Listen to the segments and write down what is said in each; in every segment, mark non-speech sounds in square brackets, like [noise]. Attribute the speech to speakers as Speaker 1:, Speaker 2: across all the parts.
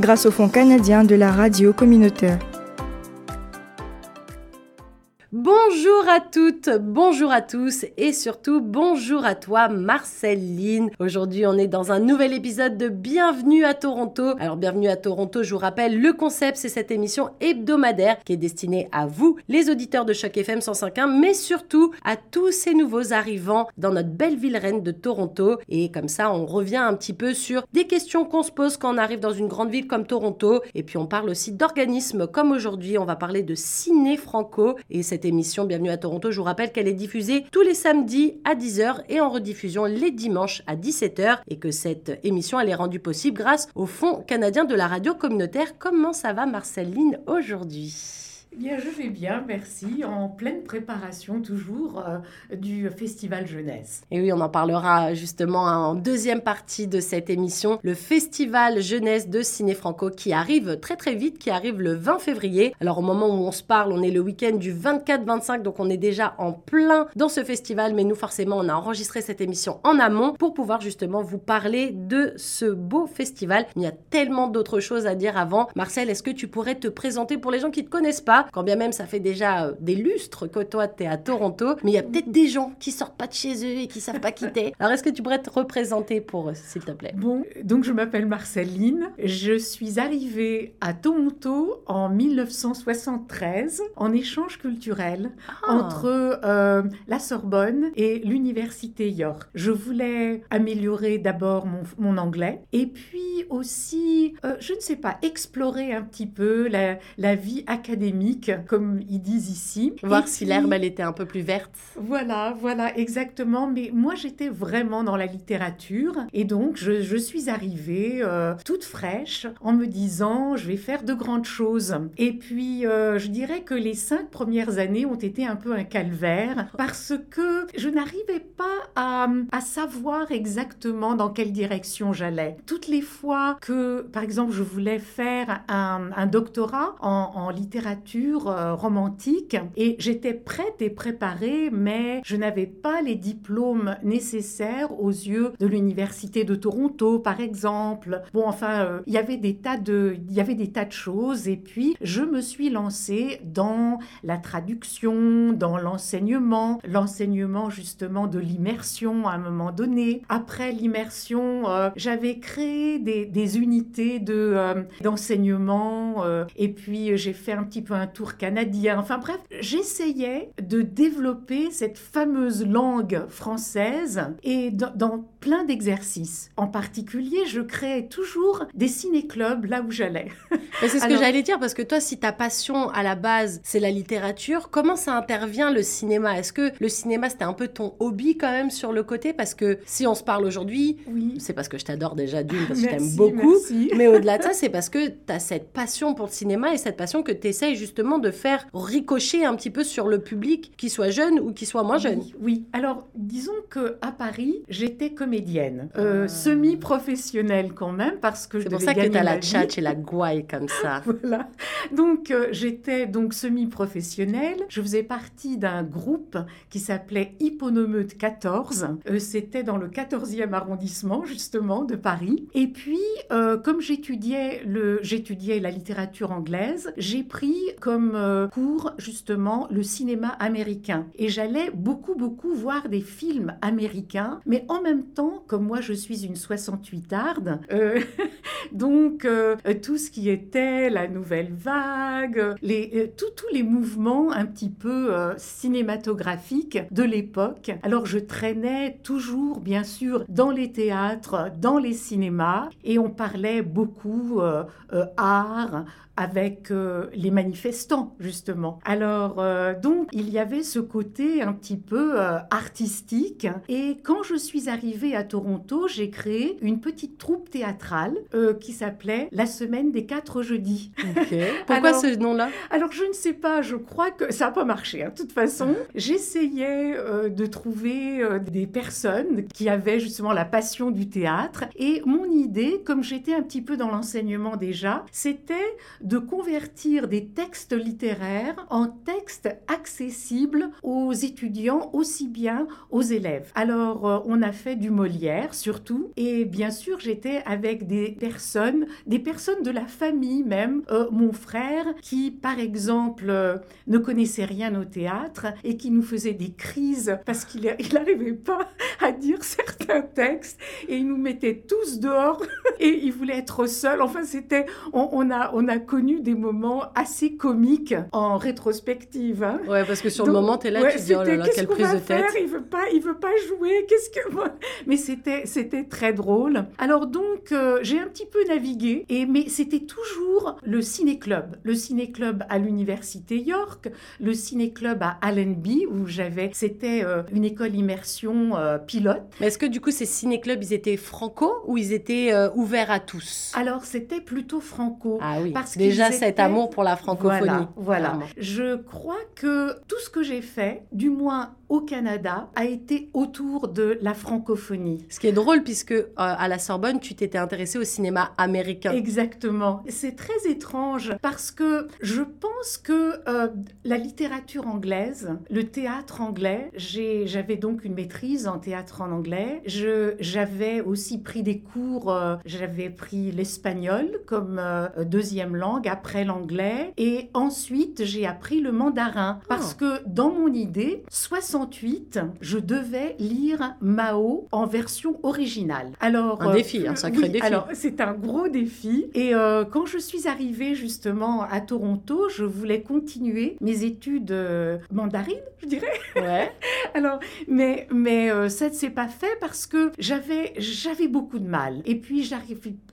Speaker 1: grâce au Fonds canadien de la radio communautaire.
Speaker 2: Bonjour à toutes, bonjour à tous et surtout bonjour à toi Marceline. Aujourd'hui on est dans un nouvel épisode de Bienvenue à Toronto. Alors bienvenue à Toronto, je vous rappelle, le concept c'est cette émission hebdomadaire qui est destinée à vous, les auditeurs de Choc FM 105.1, mais surtout à tous ces nouveaux arrivants dans notre belle ville reine de Toronto. Et comme ça on revient un petit peu sur des questions qu'on se pose quand on arrive dans une grande ville comme Toronto. Et puis on parle aussi d'organismes comme aujourd'hui, on va parler de Ciné Franco et cette émission Bienvenue à Toronto. Je vous rappelle qu'elle est diffusée tous les samedis à 10h et en rediffusion les dimanches à 17h et que cette émission elle est rendue possible grâce au Fonds canadien de la radio communautaire. Comment ça va Marceline aujourd'hui?
Speaker 3: Bien, je vais bien, merci. En pleine préparation toujours euh, du Festival Jeunesse.
Speaker 2: Et oui, on en parlera justement en deuxième partie de cette émission, le Festival Jeunesse de Ciné Franco qui arrive très très vite, qui arrive le 20 février. Alors au moment où on se parle, on est le week-end du 24-25, donc on est déjà en plein dans ce festival, mais nous forcément, on a enregistré cette émission en amont pour pouvoir justement vous parler de ce beau festival. Il y a tellement d'autres choses à dire avant. Marcel, est-ce que tu pourrais te présenter pour les gens qui ne te connaissent pas? Quand bien même ça fait déjà euh, des lustres que toi tu es à Toronto, mais il y a peut-être des gens qui sortent pas de chez eux et qui savent pas quitter. Alors est-ce que tu pourrais te représenter pour eux, s'il te plaît?
Speaker 3: Bon, donc je m'appelle Marceline, je suis arrivée à Toronto en 1973 en échange culturel
Speaker 2: Ah.
Speaker 3: entre euh, la Sorbonne et l'université York. Je voulais améliorer d'abord mon, mon anglais et puis aussi, euh, je ne sais pas, explorer un petit peu la, la vie académique, comme ils disent ici.
Speaker 2: Voir
Speaker 3: Et
Speaker 2: si
Speaker 3: puis-
Speaker 2: l'herbe elle était un peu plus verte.
Speaker 3: voilà, voilà, exactement. Mais moi, j'étais vraiment dans la littérature. Et donc, je, je suis arrivée euh, toute fraîche en me disant, je vais faire de grandes choses. Et puis, euh, je dirais que les cinq premières années ont été un peu un calvaire parce que je n'arrivais pas à, à savoir exactement dans quelle direction j'allais. Toutes les fois que, par exemple, je voulais faire un, un doctorat en, en littérature euh, romantique et j'étais prête et préparée, mais je n'avais pas les diplômes nécessaires aux yeux de l'université de Toronto, par exemple. Bon, enfin, euh, il y avait des tas de, il y avait des tas de choses et puis je me suis lancée dans la traduction, dans l'enseignement, l'enseignement justement de l'immersion à un moment donné. Après l'immersion, euh, j'avais créé des, unités de d'enseignement et puis j'ai fait un petit peu un tour canadien. Enfin bref, j'essayais de développer cette fameuse langue française et dans, dans plein d'exercices. En particulier, je créais toujours des ciné-clubs là où j'allais.
Speaker 2: C'est ce que j'allais dire parce que toi, si ta passion à la base c'est la littérature, comment ça intervient le cinéma? Est-ce que le cinéma c'était un peu ton hobby quand même sur le côté? Parce que si on se parle aujourd'hui,
Speaker 3: Oui.
Speaker 2: c'est parce que je t'adore déjà d'une, parce que je t'aime beaucoup.
Speaker 3: merci.
Speaker 2: Mais au-delà de ça, c'est parce que tu as cette passion pour le cinéma et cette passion que tu essayes justement de faire ricocher un petit peu sur le public, qu'il soit jeune ou qu'il soit moins jeune.
Speaker 3: Oui, oui. Alors, disons que à Paris, j'étais comédienne, euh,
Speaker 2: Ah.
Speaker 3: semi-professionnelle quand même, parce que
Speaker 2: C'est pour ça que tu as la
Speaker 3: vie.
Speaker 2: tchatch et la [laughs] gouaille comme ça.
Speaker 3: Voilà. Donc euh, j'étais donc semi-professionnelle. Je faisais partie d'un groupe qui s'appelait Hipponomeute 14. Euh, C'était dans le 14e arrondissement justement de Paris. Et puis comme j'étudiais le j'étudiais la littérature anglaise, j'ai pris comme euh, cours justement le cinéma américain et j'allais beaucoup beaucoup voir des films américains, mais en même temps comme moi je suis une 68 arde, euh, [laughs] donc euh, tout ce qui était la nouvelle vague, les, euh, tout- tous les mouvements un petit peu euh, cinématographiques de l'époque. Alors je traînais toujours, bien sûr, dans les théâtres, dans les cinémas, et on parlait beaucoup euh, euh, art avec euh, les manifestants, justement. Alors, euh, donc, il y avait ce côté un petit peu euh, artistique. Et quand je suis arrivée à Toronto, j'ai créé une petite troupe théâtrale qui s'appelait La semaine des quatre jeudis. [laughs]
Speaker 2: Pourquoi ce nom-là?
Speaker 3: Alors, je ne sais pas, je crois que ça n'a pas marché. Hein. De toute façon, j'essayais de trouver des personnes qui avaient justement la passion du théâtre. Et mon idée, comme j'étais un petit peu dans l'enseignement déjà, c'était de convertir des textes littéraires en textes accessibles aux étudiants aussi bien aux élèves. Alors, euh, on a fait du Molière surtout. Et bien sûr, j'étais avec des personnes, des personnes de la famille même. mon frère qui, par exemple, ne connaissait rien au théâtre et qui nous faisait des crises parce qu'il n'arrivait [laughs] pas à dire certains textes et il nous mettait tous dehors [laughs] et il voulait être seul. Enfin, c'était, on, a, on a connu des moments assez comiques en rétrospective. Hein.
Speaker 2: Ouais, parce que sur le moment, tu es là, tu dis, oh là là, quelle prise de tête.
Speaker 3: Il veut pas, il veut pas jouer. [laughs] Qu'est-ce que, mais c'était, c'était très drôle. Alors donc, euh, j'ai un petit peu navigué et mais c'était toujours le ciné-club, le ciné-club à l'université York, le ciné-club à Allenby où j'avais, c'était euh, une école immersion euh, pilote.
Speaker 2: Mais est-ce que du coup ces ciné-clubs, ils étaient franco ou ils étaient ouverts à tous?
Speaker 3: Alors c'était plutôt franco.
Speaker 2: Ah oui, parce déjà cet amour pour la francophonie.
Speaker 3: Voilà, voilà. Je crois que tout ce que j'ai fait, du moins au Canada a été autour de la francophonie.
Speaker 2: Ce qui est drôle puisque euh, à la Sorbonne, tu t'étais intéressé au cinéma américain.
Speaker 3: Exactement. C'est très étrange parce que je pense que euh, la littérature anglaise, le théâtre anglais, j'avais donc une maîtrise en théâtre en anglais. J'avais aussi pris des cours, euh, j'avais pris l'espagnol comme deuxième langue après l'anglais et ensuite j'ai appris le mandarin parce ah. que dans mon idée, 60 je devais lire Mao en version originale.
Speaker 2: Alors, un défi, un euh, sacré défi.
Speaker 3: Alors, c'est un gros défi. Et euh, quand je suis arrivée justement à Toronto, je voulais continuer mes études euh, mandarines, je dirais.
Speaker 2: Ouais. [laughs]
Speaker 3: alors, mais, mais ça ne s'est pas fait parce que j'avais, j'avais beaucoup de mal. Et puis,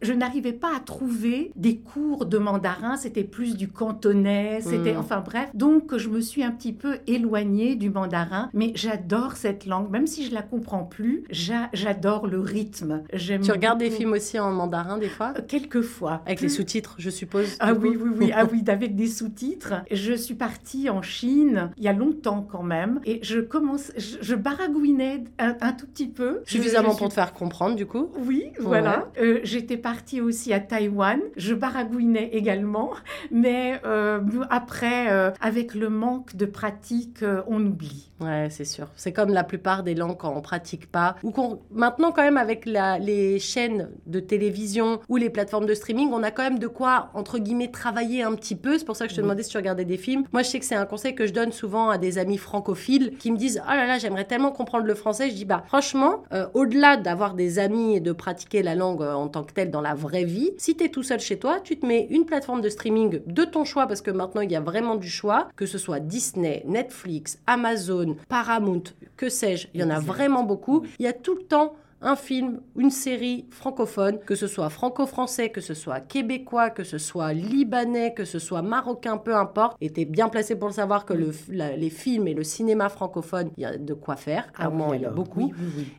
Speaker 3: je n'arrivais pas à trouver des cours de mandarin. C'était plus du cantonais. C'était, hmm. enfin bref. Donc, je me suis un petit peu éloignée du mandarin mais j'adore cette langue, même si je la comprends plus, j'adore le rythme.
Speaker 2: Tu regardes des films aussi en mandarin des fois?
Speaker 3: Euh, Quelquefois.
Speaker 2: Avec les sous-titres, je suppose.
Speaker 3: Ah oui, oui, oui, ah oui, [laughs] avec des sous-titres. Je suis partie en Chine il y a longtemps quand même, et je commence, je, baragouinais un, tout petit peu.
Speaker 2: Suffisamment pour te faire comprendre, du coup.
Speaker 3: Oui, voilà. Euh, j'étais partie aussi à Taïwan, je baragouinais également, mais euh, après, avec le manque de pratique, on oublie.
Speaker 2: Ouais c'est sûr. C'est comme la plupart des langues quand on pratique pas. Ou qu'on, maintenant, quand même, avec les chaînes de télévision ou les plateformes de streaming, on a quand même de quoi, entre guillemets, travailler un petit peu. C'est pour ça que je te demandais si tu regardais des films. Moi, je sais que c'est un conseil que je donne souvent à des amis francophiles qui me disent Oh là là, j'aimerais tellement comprendre le français. Je dis Bah, franchement, euh, au-delà d'avoir des amis et de pratiquer la langue euh, en tant que telle dans la vraie vie, si tu es tout seul chez toi, tu te mets une plateforme de streaming de ton choix parce que maintenant, il y a vraiment du choix, que ce soit Disney, Netflix, Amazon, Paramount, que sais-je, il y en a vraiment beaucoup. Il y a tout le temps un film, une série francophone, que ce soit franco-français, que ce soit québécois, que ce soit libanais, que ce soit marocain, peu importe, et tu bien placé pour le savoir que le, les films et le cinéma francophone, il y a de quoi faire, ah clairement, il y a beaucoup.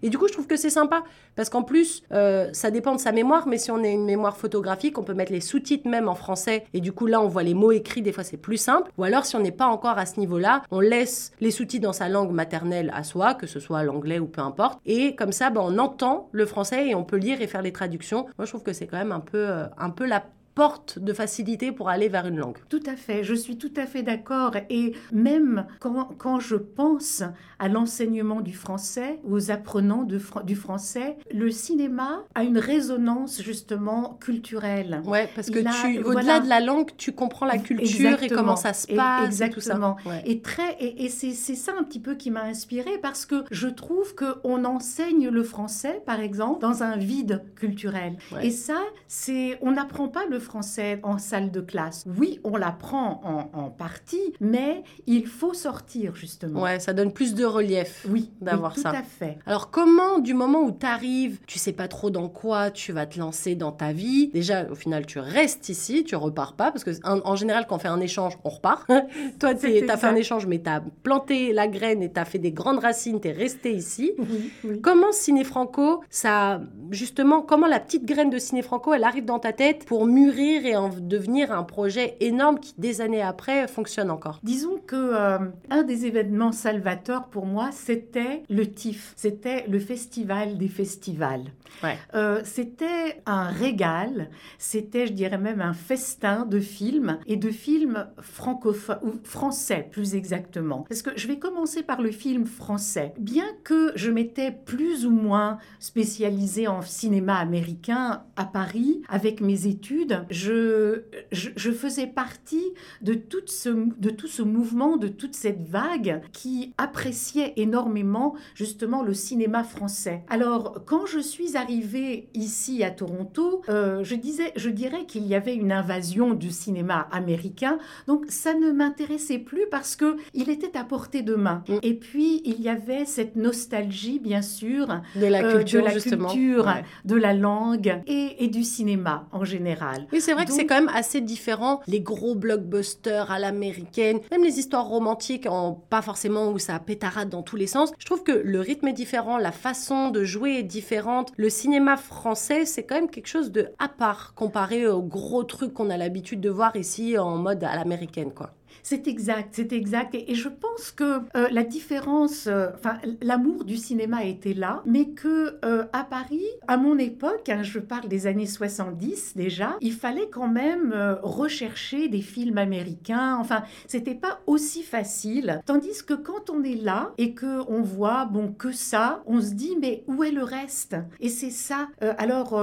Speaker 2: et du coup, je trouve que c'est sympa, parce qu'en plus, euh, ça dépend de sa mémoire, mais si on a une mémoire photographique, on peut mettre les sous-titres même en français, et du coup, là, on voit les mots écrits, des fois, c'est plus simple. Ou alors, si on n'est pas encore à ce niveau-là, on laisse les sous-titres dans sa langue maternelle à soi, que ce soit l'anglais ou peu importe, et comme ça, ben, on entend le français et on peut lire et faire les traductions. Moi, je trouve que c'est quand même un peu, euh, un peu la porte de facilité pour aller vers une langue.
Speaker 3: Tout à fait, je suis tout à fait d'accord. Et même quand, quand, je pense à l'enseignement du français, aux apprenants de, du français, le cinéma a une résonance justement culturelle.
Speaker 2: Ouais, parce que tu, au-delà de la langue, tu comprends la culture et comment ça se passe.
Speaker 3: exactement.
Speaker 2: Et, tout ça.
Speaker 3: et très, et, et c'est, ça un petit peu qui m'a inspirée parce que je trouve qu'on enseigne le français, par exemple, dans un vide culturel. Et ça, c'est, on n'apprend pas le français en salle de classe. Oui, on l'apprend en, en partie, mais il faut sortir justement.
Speaker 2: Ouais, ça donne plus de relief.
Speaker 3: Oui,
Speaker 2: d'avoir
Speaker 3: oui,
Speaker 2: ça.
Speaker 3: Tout à fait.
Speaker 2: Alors comment, du moment où tu arrives, tu sais pas trop dans quoi tu vas te lancer dans ta vie, déjà au final tu restes ici, tu repars pas, parce que en, en général quand on fait un échange, on repart. [laughs] Toi tu as fait un échange mais tu as planté la graine et tu as fait des grandes racines, tu es resté ici.
Speaker 3: Oui, oui.
Speaker 2: Comment Ciné Franco, ça, justement, comment la petite graine de Ciné Franco, elle arrive dans ta tête pour mûrir et en devenir un projet énorme qui, des années après, fonctionne encore
Speaker 3: Disons que euh, un des événements salvateurs pour moi, c'était le TIFF, c'était le festival des festivals.
Speaker 2: Ouais.
Speaker 3: Euh, c'était un régal, c'était, je dirais même, un festin de films et de films francophones ou français plus exactement. Parce que je vais commencer par le film français. Bien que je m'étais plus ou moins spécialisée en cinéma américain à Paris avec mes études, je, je, je faisais partie de, toute ce, de tout ce mouvement, de toute cette vague qui appréciait énormément justement le cinéma français. Alors, quand je suis arrivée ici à Toronto, euh, je, disais, je dirais qu'il y avait une invasion du cinéma américain, donc ça ne m'intéressait plus parce que il était à portée de main.
Speaker 2: Mm.
Speaker 3: Et puis, il y avait cette nostalgie, bien sûr,
Speaker 2: De la
Speaker 3: euh,
Speaker 2: culture,
Speaker 3: de la culture,
Speaker 2: Ouais.
Speaker 3: de la langue et, et du cinéma en général.
Speaker 2: Oui, c'est vrai que c'est quand même assez différent. Les gros blockbusters à l'américaine, même les histoires romantiques, en, pas forcément où ça pétarade dans tous les sens. Je trouve que le rythme est différent, la façon de jouer est différente. Le cinéma français, c'est quand même quelque chose de à part comparé aux gros trucs qu'on a l'habitude de voir ici en mode à l'américaine, quoi.
Speaker 3: C'est exact, c'est exact. Et, je pense que euh, la différence, euh, enfin, l'amour du cinéma était là, mais que euh, à Paris, à mon époque, hein, je parle des années 70 déjà, il fallait quand même rechercher des films américains. Enfin, c'était pas aussi facile. Tandis que quand on est là et que on voit, bon, que ça, on se dit, mais où est le reste? Et c'est ça. Alors,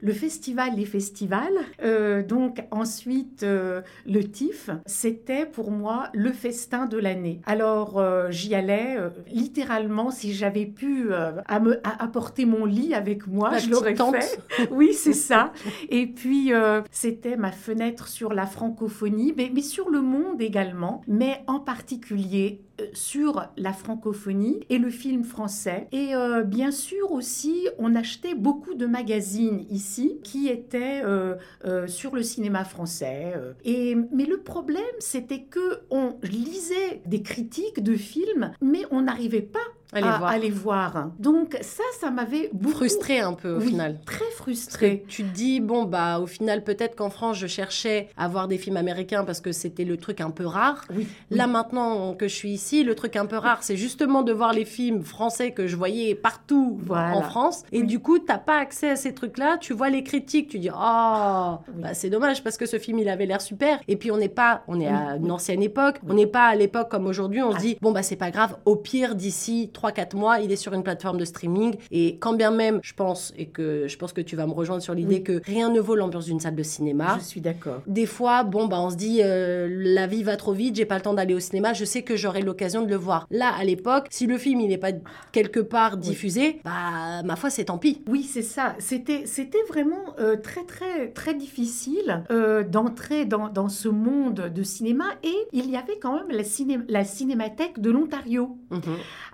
Speaker 3: le festival, les festivals, donc ensuite le TIFF, c'était pour moi le festin de l'année. Alors euh, j'y allais euh, littéralement si j'avais pu euh, à me, à apporter mon lit avec moi,
Speaker 2: La
Speaker 3: je l'aurais fait. [laughs] Oui, c'est ça. Et puis c'était ma fenêtre sur la francophonie, mais, mais sur le monde également, mais en particulier sur la francophonie et le film français. Et euh, bien sûr aussi, on achetait beaucoup de magazines ici qui étaient euh, euh, sur le cinéma français. Et, mais le problème, c'était que on lisait des critiques de films, mais on n'arrivait pas
Speaker 2: Allez
Speaker 3: à,
Speaker 2: voir.
Speaker 3: les voir. Donc ça, ça m'avait beaucoup
Speaker 2: Frustré un peu au
Speaker 3: Oui,
Speaker 2: final.
Speaker 3: Très
Speaker 2: Parce que
Speaker 3: frustré.
Speaker 2: tu te dis, bon, bah, au final, peut-être qu'en France, je cherchais à voir des films américains parce que c'était le truc un peu rare.
Speaker 3: Oui.
Speaker 2: Là, maintenant que je suis ici, le truc un peu rare, c'est justement de voir les films français que je voyais partout
Speaker 3: Voilà.
Speaker 2: en France. Et du coup, t'as pas accès à ces trucs-là. Tu vois les critiques, tu dis, oh, bah, c'est dommage parce que ce film, il avait l'air super. Et puis, on n'est pas, on est à une ancienne époque. On n'est pas à l'époque comme aujourd'hui. On se
Speaker 3: Ah.
Speaker 2: dit, bon, bah, c'est pas grave. Au pire, d'ici 3-4 mois, il est sur une plateforme de streaming. Et quand bien même, je pense, et que je pense que tu vas me rejoindre sur l'idée
Speaker 3: Oui.
Speaker 2: que rien ne vaut l'ambiance d'une salle de cinéma.
Speaker 3: Je suis d'accord.
Speaker 2: Des fois, bon, bah, on se dit, euh, la vie va trop vite, j'ai pas le temps d'aller au cinéma, je sais que j'aurai l'occasion de le voir. Là, à l'époque, si le film il n'est pas quelque part diffusé, bah, ma foi, c'est tant pis.
Speaker 3: Oui, c'est ça. C'était, c'était vraiment euh, très, très, très difficile euh, d'entrer dans, dans ce monde de cinéma. Et il y avait quand même la, ciné- la Cinémathèque de l'Ontario.
Speaker 2: Mhm.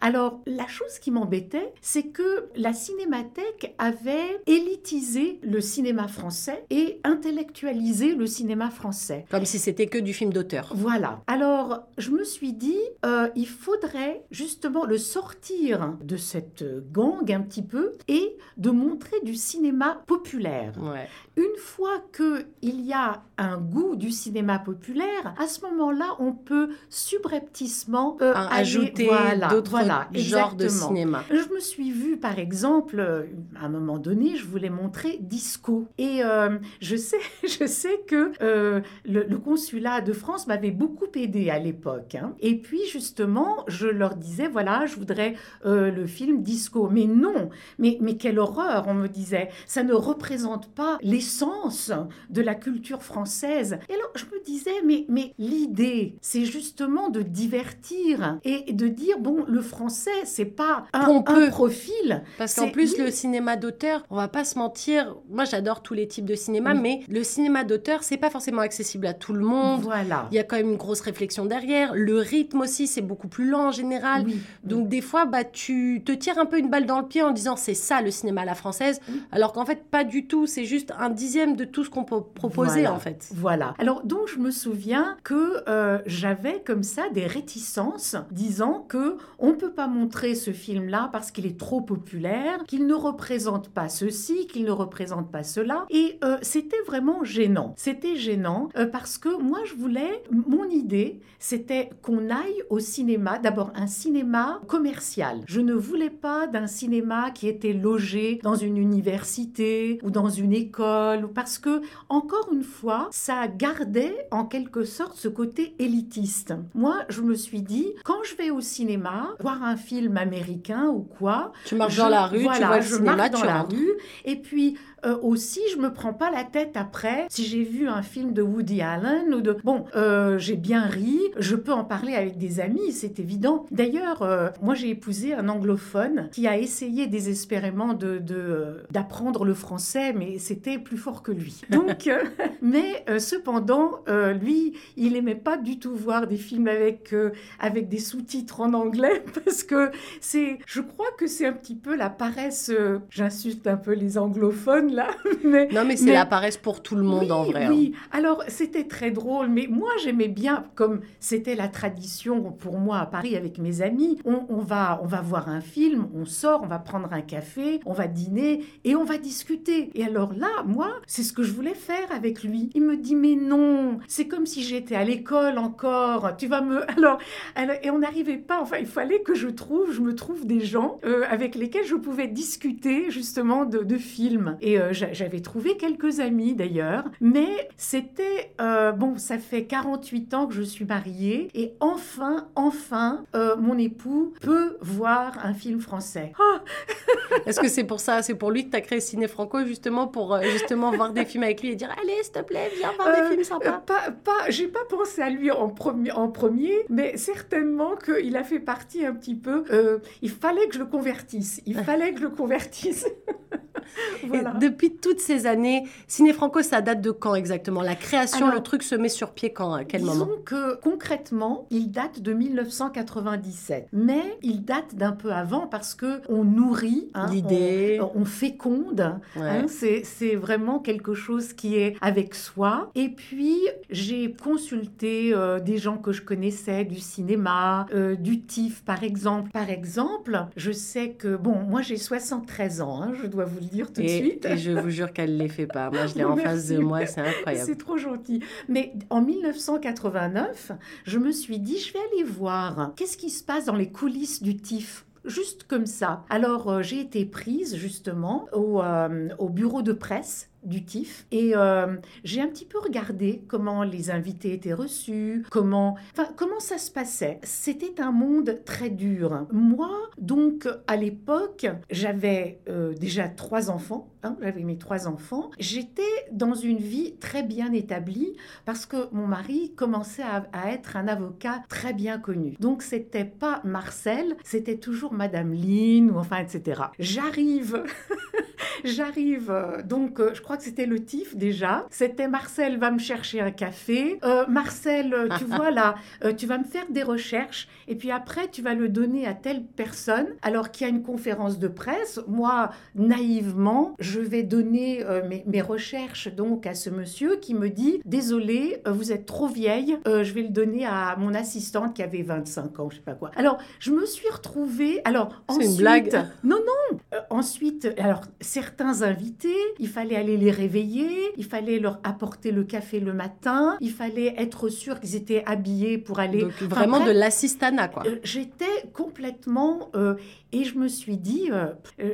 Speaker 3: Alors, la chose qui m'embêtait, c'est que la Cinémathèque avait élitisé le cinéma français et intellectualisé le cinéma français.
Speaker 2: Comme si c'était que du film d'auteur.
Speaker 3: Voilà. Alors, je me suis dit, euh, il faudrait justement le sortir de cette gang un petit peu et de montrer du cinéma populaire.
Speaker 2: Ouais.
Speaker 3: Une fois que il y a un goût du cinéma populaire, à ce moment-là, on peut subrepticement euh, aller-
Speaker 2: ajouter
Speaker 3: voilà,
Speaker 2: d'autres
Speaker 3: voilà,
Speaker 2: genres de cinéma.
Speaker 3: Je me suis vue, par exemple, euh, à un moment donné, je voulais montrer Disco. Et euh, je, sais, [laughs] je sais que euh, le, le consulat de France m'avait beaucoup aidé à l'époque. hein. Et puis, justement, je leur disais, voilà, je voudrais le film Disco. Mais non, mais, mais quelle horreur, on me disait. Ça ne représente pas l'essence de la culture française. Et alors, je me disais, mais, mais l'idée, c'est justement de divertir et de dire, bon, le français, c'est pas un, un profil.
Speaker 2: Parce qu'en plus, le cinéma d'auteur, on va pas se mentir, moi j'adore tous les types de cinéma, mais le cinéma d'auteur, c'est pas forcément accessible à tout le monde.
Speaker 3: Voilà.
Speaker 2: Il y a quand même une grosse réflexion derrière. Le rythme aussi, c'est beaucoup plus lent en général. Donc des fois, bah, tu te tires un peu une balle dans le pied en disant c'est ça le cinéma à la française, alors qu'en fait, pas du tout. C'est juste un dixième de tout ce qu'on peut proposer en fait.
Speaker 3: Voilà. Alors donc, je me souviens que euh, j'avais comme ça des réticences disant que on peut pas montrer ce film-là parce qu'il est trop populaire, qu'il ne représente pas ceci, qu'il ne représente pas cela. Et euh, c'était vraiment gênant. C'était gênant euh, parce que moi, je voulais, mon idée, c'était qu'on aille au cinéma, d'abord un cinéma commercial. Je ne voulais pas d'un cinéma qui était logé dans une université ou dans une école, parce que, encore une fois, ça gardait en quelque sorte ce côté élitiste. Moi, je me suis dit, quand je vais au cinéma, voir un film américain ou quoi,
Speaker 2: tu marches dans la rue, tu vois le
Speaker 3: je
Speaker 2: cinéma,
Speaker 3: dans la rue, et puis euh, aussi, je me prends pas la tête après si j'ai vu un film de Woody Allen ou de bon, euh, j'ai bien ri, je peux en parler avec des amis, c'est évident. D'ailleurs, euh, moi j'ai épousé un anglophone qui a essayé désespérément de d'apprendre le français, mais c'était plus fort que lui. [laughs] Donc, mais cependant, lui, il aimait pas du tout voir des films avec avec des sous-titres en anglais [laughs] parce que c'est, je crois que c'est un petit peu la paresse. J'insulte un peu les anglophones là. [laughs]
Speaker 2: Mais, non, mais c'est la paresse pour tout le monde en vrai.
Speaker 3: Oui, hein. alors c'était très drôle, mais moi j'aimais bien, comme c'était la tradition pour moi à Paris avec mes amis, on, va, on va voir un film, on sort, on va prendre un café, on va dîner et on va discuter. Et alors là, moi, c'est ce que je voulais faire avec lui. Il me dit, mais non, c'est comme si j'étais à l'école encore, tu vas me... [laughs] Alors, et on n'arrivait pas, enfin, il fallait que je trouve, je me trouve des gens euh, avec lesquels je pouvais discuter justement de, de films. Et euh, j'avais trouvé quelques amis d'ailleurs, mais c'était euh, bon, ça fait 48 ans que je suis mariée et enfin, enfin, euh, mon époux peut voir un film français. Ah [laughs]
Speaker 2: Est-ce que c'est pour ça, c'est pour lui que tu as créé Ciné Franco justement pour justement voir des films avec lui et dire allez, s'il te plaît, viens voir des films sympas.
Speaker 3: pas, pas, j'ai pas pensé à lui en premier, en premier, mais certainement qu'il a fait partie un petit peu. il fallait que je le convertisse. Il [laughs] fallait que je le convertisse. [laughs]
Speaker 2: voilà. Depuis toutes ces années, Ciné Franco, ça date de quand exactement? La création, le truc se met sur pied quand À quel moment?
Speaker 3: Disons que concrètement, il date de 1997. Mais il date d'un peu avant parce que on nourrit
Speaker 2: hein, l'idée,
Speaker 3: on, féconde. Hein, c'est vraiment quelque chose qui est avec soi. Et puis, j'ai consulté euh, des gens que je connaissais du cinéma, euh, du TIFF par exemple. Par exemple, je sais que, bon, moi j'ai 73 ans, hein, je dois vous le dire tout de suite.
Speaker 2: Et je vous jure qu'elle ne les fait pas. Moi, je l'ai en face de moi, c'est incroyable.
Speaker 3: C'est trop gentil. Mais en 1989, je me suis dit, je vais aller voir qu'est-ce qui se passe dans les coulisses du TIFF? Juste comme ça. Alors euh, j'ai été prise justement au, euh, au, bureau de presse du TIFF. Et euh, j'ai un petit peu regardé comment les invités étaient reçus, comment, comment ça se passait. C'était un monde très dur. Moi, donc, à l'époque, j'avais euh, déjà trois enfants. Hein, j'avais mes trois enfants. J'étais dans une vie très bien établie parce que mon mari commençait à, à être un avocat très bien connu. Donc, c'était pas Marcel, c'était toujours Madame Lynn ou enfin, etc. J'arrive, [laughs] j'arrive, euh, donc, je crois que c'était le TIF déjà. C'était Marcel va me chercher un café. Euh, Marcel, euh, tu vois là, euh, tu vas me faire des recherches et puis après tu vas le donner à telle personne. Alors qu'il y a une conférence de presse, moi naïvement, je vais donner mes, mes, recherches donc à ce monsieur qui me dit désolé, vous êtes trop vieille, je vais le donner à mon assistante qui avait 25 ans, je sais pas quoi. Alors je me suis retrouvée. Alors
Speaker 2: ensuite, une blague.
Speaker 3: Non non. ensuite, alors certains invités, il fallait aller les réveiller, il fallait leur apporter le café le matin, il fallait être sûr qu'ils étaient habillés pour aller.
Speaker 2: Donc, vraiment de l'assistanat, quoi.
Speaker 3: Euh, j'étais complètement. Euh, et je me suis dit, euh,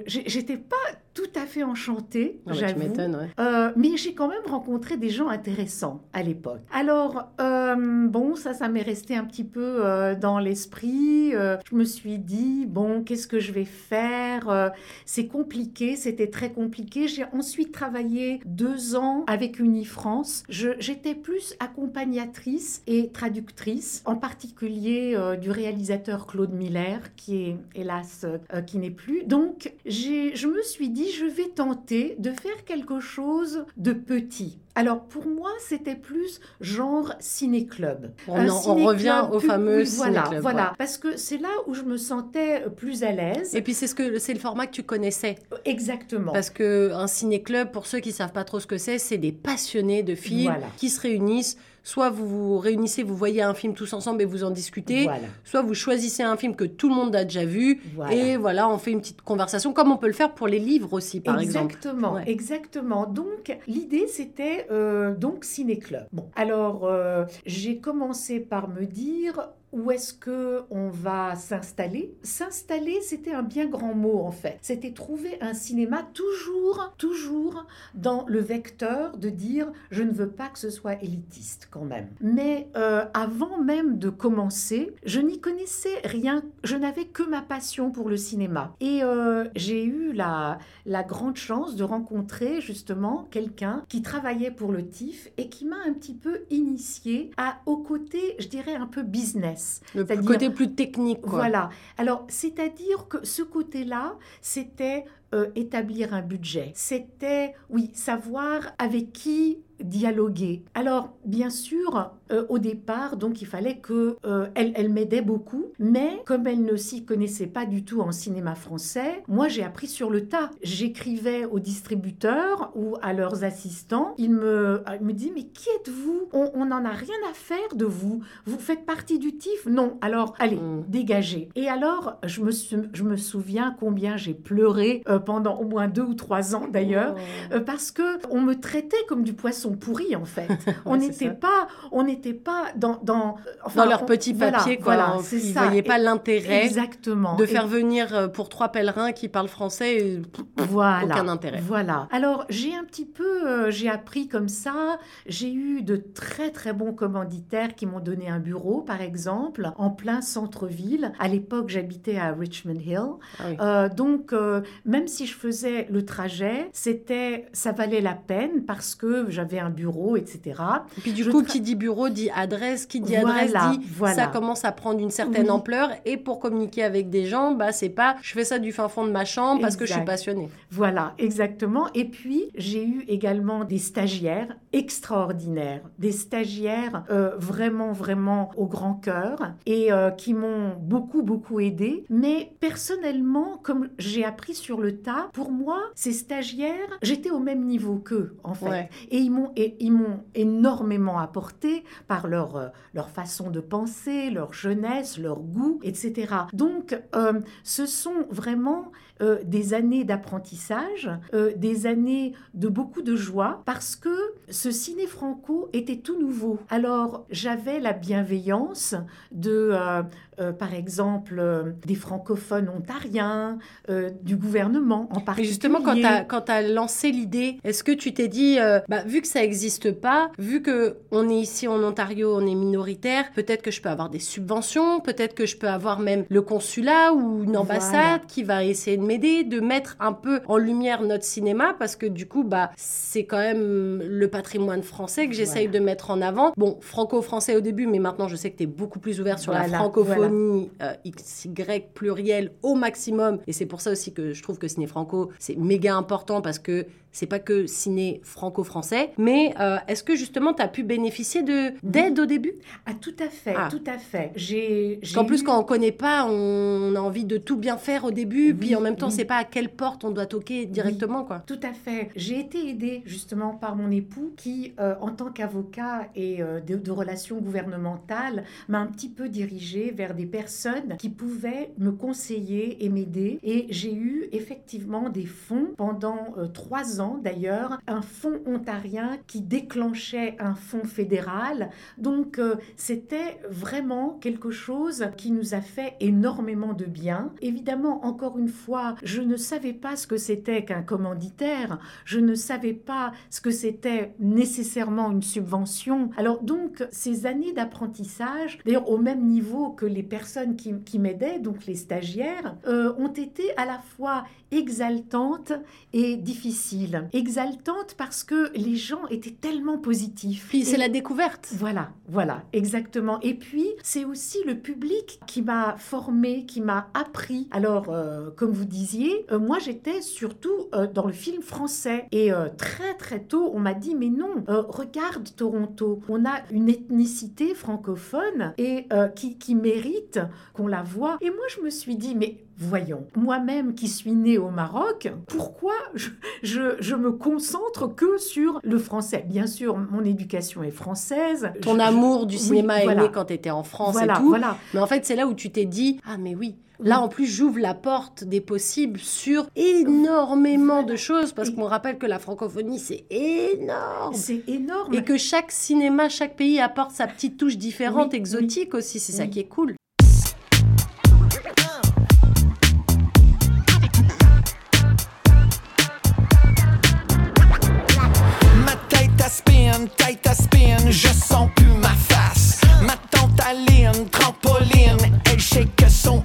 Speaker 3: j'étais pas tout à fait enchantée,
Speaker 2: Ah bah,
Speaker 3: j'avoue.
Speaker 2: ouais.
Speaker 3: Euh, mais j'ai quand même rencontré des gens intéressants à l'époque. Alors, euh, bon, ça, ça m'est resté un petit peu euh, dans l'esprit. Je me suis dit, bon, qu'est-ce que je vais faire C'est compliqué, c'était très compliqué. J'ai ensuite travaillé deux ans avec Unifrance. J'étais plus accompagnatrice et traductrice, en particulier du réalisateur Claude Miller, qui est hélas qui n'est plus. Donc, je me suis dit, je vais tenter de faire quelque chose de petit. Alors, pour moi, c'était plus genre ciné-club.
Speaker 2: On, revient au fameux
Speaker 3: voilà,
Speaker 2: ciné-club,
Speaker 3: voilà,
Speaker 2: quoi.
Speaker 3: parce que c'est là où je me sentais plus à l'aise.
Speaker 2: Et puis c'est ce que c'est le format que tu connaissais.
Speaker 3: Exactement.
Speaker 2: Parce que un ciné-club, pour ceux qui savent pas trop ce que c'est, c'est des passionnés de films
Speaker 3: Voilà.
Speaker 2: qui se réunissent. Soit vous vous réunissez, vous voyez un film tous ensemble et vous en discutez.
Speaker 3: Voilà.
Speaker 2: Soit vous choisissez un film que tout le monde a déjà vu.
Speaker 3: Voilà.
Speaker 2: Et voilà, on fait une petite conversation, comme on peut le faire pour les livres aussi, par exemple.
Speaker 3: exactement, exactement. Donc l'idée c'était euh, donc ciné club. Bon, alors euh, j'ai commencé par me dire où est-ce que on va s'installer? S'installer, c'était un bien grand mot en fait. C'était trouver un cinéma toujours, toujours dans le vecteur de dire je ne veux pas que ce soit élitiste quand même. Mais euh, avant même de commencer, je n'y connaissais rien. Je n'avais que ma passion pour le cinéma. Et euh, j'ai eu la, grande chance de rencontrer justement quelqu'un qui travaillait pour le TIFF et qui m'a un petit peu initié à, au côté, je dirais, un peu business.
Speaker 2: Le
Speaker 3: C'est-à-dire-
Speaker 2: côté plus technique, quoi.
Speaker 3: Voilà. Alors, c'est-à-dire que ce côté-là, c'était euh, établir un budget. C'était, oui, savoir avec qui dialoguer. Alors, bien sûr, euh, au départ, donc il fallait que euh, elle, elle m'aidait beaucoup, mais comme elle ne s'y connaissait pas du tout en cinéma français, moi j'ai appris sur le tas. J'écrivais aux distributeurs ou à leurs assistants. Ils me, ils me disaient mais qui êtes-vous? On n'en a rien à faire de vous. Vous faites partie du TIF Non. Alors allez,
Speaker 2: Mm.
Speaker 3: dégagez. Et alors, je me, sou- je me souviens combien j'ai pleuré euh, pendant au moins deux ou trois ans d'ailleurs.
Speaker 2: Oh.
Speaker 3: Euh, parce que on me traitait comme du poisson pourri en fait. [laughs] on n'était pas, on n'était pas dans dans, enfin,
Speaker 2: Dans leur
Speaker 3: on-
Speaker 2: petit
Speaker 3: voilà,
Speaker 2: papier, quoi.
Speaker 3: Voilà,
Speaker 2: on-
Speaker 3: c'est
Speaker 2: ils
Speaker 3: ça.
Speaker 2: voyaient pas l'intérêt de
Speaker 3: Et
Speaker 2: faire venir euh, pour trois pèlerins qui parlent français. et-
Speaker 3: voilà,
Speaker 2: aucun intérêt.
Speaker 3: Voilà. Alors j'ai un petit peu, euh, j'ai appris comme ça. J'ai eu de très très bons commanditaires qui m'ont donné un bureau, par exemple, en plein centre-ville. À l'époque, j'habitais à Richmond Hill.
Speaker 2: Ah oui.
Speaker 3: Euh, donc, euh, même si je faisais le trajet, c'était, ça valait la peine parce que j'avais un bureau, etc.
Speaker 2: Et puis du
Speaker 3: Je
Speaker 2: coup,
Speaker 3: tra-
Speaker 2: qui dit bureau dit adresse, qui dit
Speaker 3: Voilà,
Speaker 2: adresse dit
Speaker 3: voilà.
Speaker 2: ça commence à prendre une certaine
Speaker 3: Oui.
Speaker 2: ampleur. Et pour communiquer avec des gens, bah c'est pas je fais ça du fin fond de ma chambre parce que je suis passionnée.
Speaker 3: Voilà, exactement. Et puis, j'ai eu également des stagiaires extraordinaires, des stagiaires euh, vraiment, vraiment au grand cœur et euh, qui m'ont beaucoup, beaucoup aidé. Mais personnellement, comme j'ai appris sur le tas, pour moi, ces stagiaires, j'étais au même niveau qu'eux, en fait.
Speaker 2: Ouais.
Speaker 3: Et ils m'ont et ils m'ont énormément apporté par leur, euh, leur façon de penser, leur jeunesse, leur goût, etc. Donc, euh, ce sont vraiment euh, des années d'apprentissage, euh, des années de beaucoup de joie, parce que ce ciné franco était tout nouveau. Alors, j'avais la bienveillance de, euh, par exemple, des francophones ontariens, du gouvernement en
Speaker 2: Et
Speaker 3: particulier.
Speaker 2: justement, quand tu as, lancé l'idée, est-ce que tu t'es dit, bah, vu que ça n'existe pas, vu que on est ici en Ontario, on est minoritaire, peut-être que je peux avoir des subventions, peut-être que je peux avoir même le consulat ou une ambassade
Speaker 3: Voilà.
Speaker 2: qui va essayer de m'aider, de mettre un peu en lumière notre cinéma, parce que du coup, bah, c'est quand même le patrimoine français que j'essaye
Speaker 3: Voilà.
Speaker 2: de mettre en avant. Bon, franco-français au début, mais maintenant je sais que tu es beaucoup plus ouvert sur la
Speaker 3: Voilà,
Speaker 2: francophonie euh, XY pluriel au maximum. Et c'est pour ça aussi que je trouve que Ciné Franco, c'est méga important parce que c'est pas que ciné franco-français. Mais euh, est-ce que justement tu as pu bénéficier de d'aide au début?
Speaker 3: Ah, tout à fait,
Speaker 2: Ah.
Speaker 3: tout à fait. J'ai,
Speaker 2: En plus,
Speaker 3: eu-
Speaker 2: quand on connaît pas, on a envie de tout bien faire au début,
Speaker 3: Oui,
Speaker 2: puis en même temps,
Speaker 3: oui.
Speaker 2: c'est pas à quelle porte on doit toquer directement, quoi.
Speaker 3: Tout à fait. J'ai été aidée justement par mon époux qui, euh, en tant qu'avocat et euh, de, de relations gouvernementales, m'a un petit peu dirigée vers des personnes qui pouvaient me conseiller et m'aider. Et j'ai eu effectivement des fonds pendant trois d'ailleurs un fonds ontarien qui déclenchait un fonds fédéral. Donc euh, c'était vraiment quelque chose qui nous a fait énormément de bien. Évidemment, encore une fois, je ne savais pas ce que c'était qu'un commanditaire, je ne savais pas ce que c'était nécessairement une subvention. Alors donc ces années d'apprentissage, d'ailleurs au même niveau que les personnes qui, m'aidaient, donc les stagiaires, euh, ont été à la fois exaltantes et difficiles. Exaltantes parce que les gens étaient tellement positifs.
Speaker 2: Puis c'est la découverte.
Speaker 3: Voilà, voilà, exactement. Et puis c'est aussi le public qui m'a formé, qui m'a appris. Alors, euh, comme vous disiez, euh, moi j'étais surtout dans le film français. Et très très tôt, on m'a dit, mais non, regarde Toronto, on a une ethnicité francophone et qui, qui mérite qu'on la voit. Et moi je me suis dit, mais voyons, moi-même qui suis née au Maroc, pourquoi je, me concentre que sur le français? Bien sûr, mon éducation est française.
Speaker 2: Ton amour du cinéma est né quand tu étais en France et tout. Mais en fait, c'est là où tu t'es dit, ah mais oui, Là, en plus, j'ouvre la porte des possibles sur énormément de choses, parce qu'on rappelle que la francophonie, c'est énorme.
Speaker 3: C'est énorme.
Speaker 2: Et que chaque cinéma, chaque pays apporte sa petite touche différente, exotique aussi. C'est ça qui est cool.
Speaker 4: Tête à spin, je sens plus ma face. Ma tante Aline, trampoline, elle shake son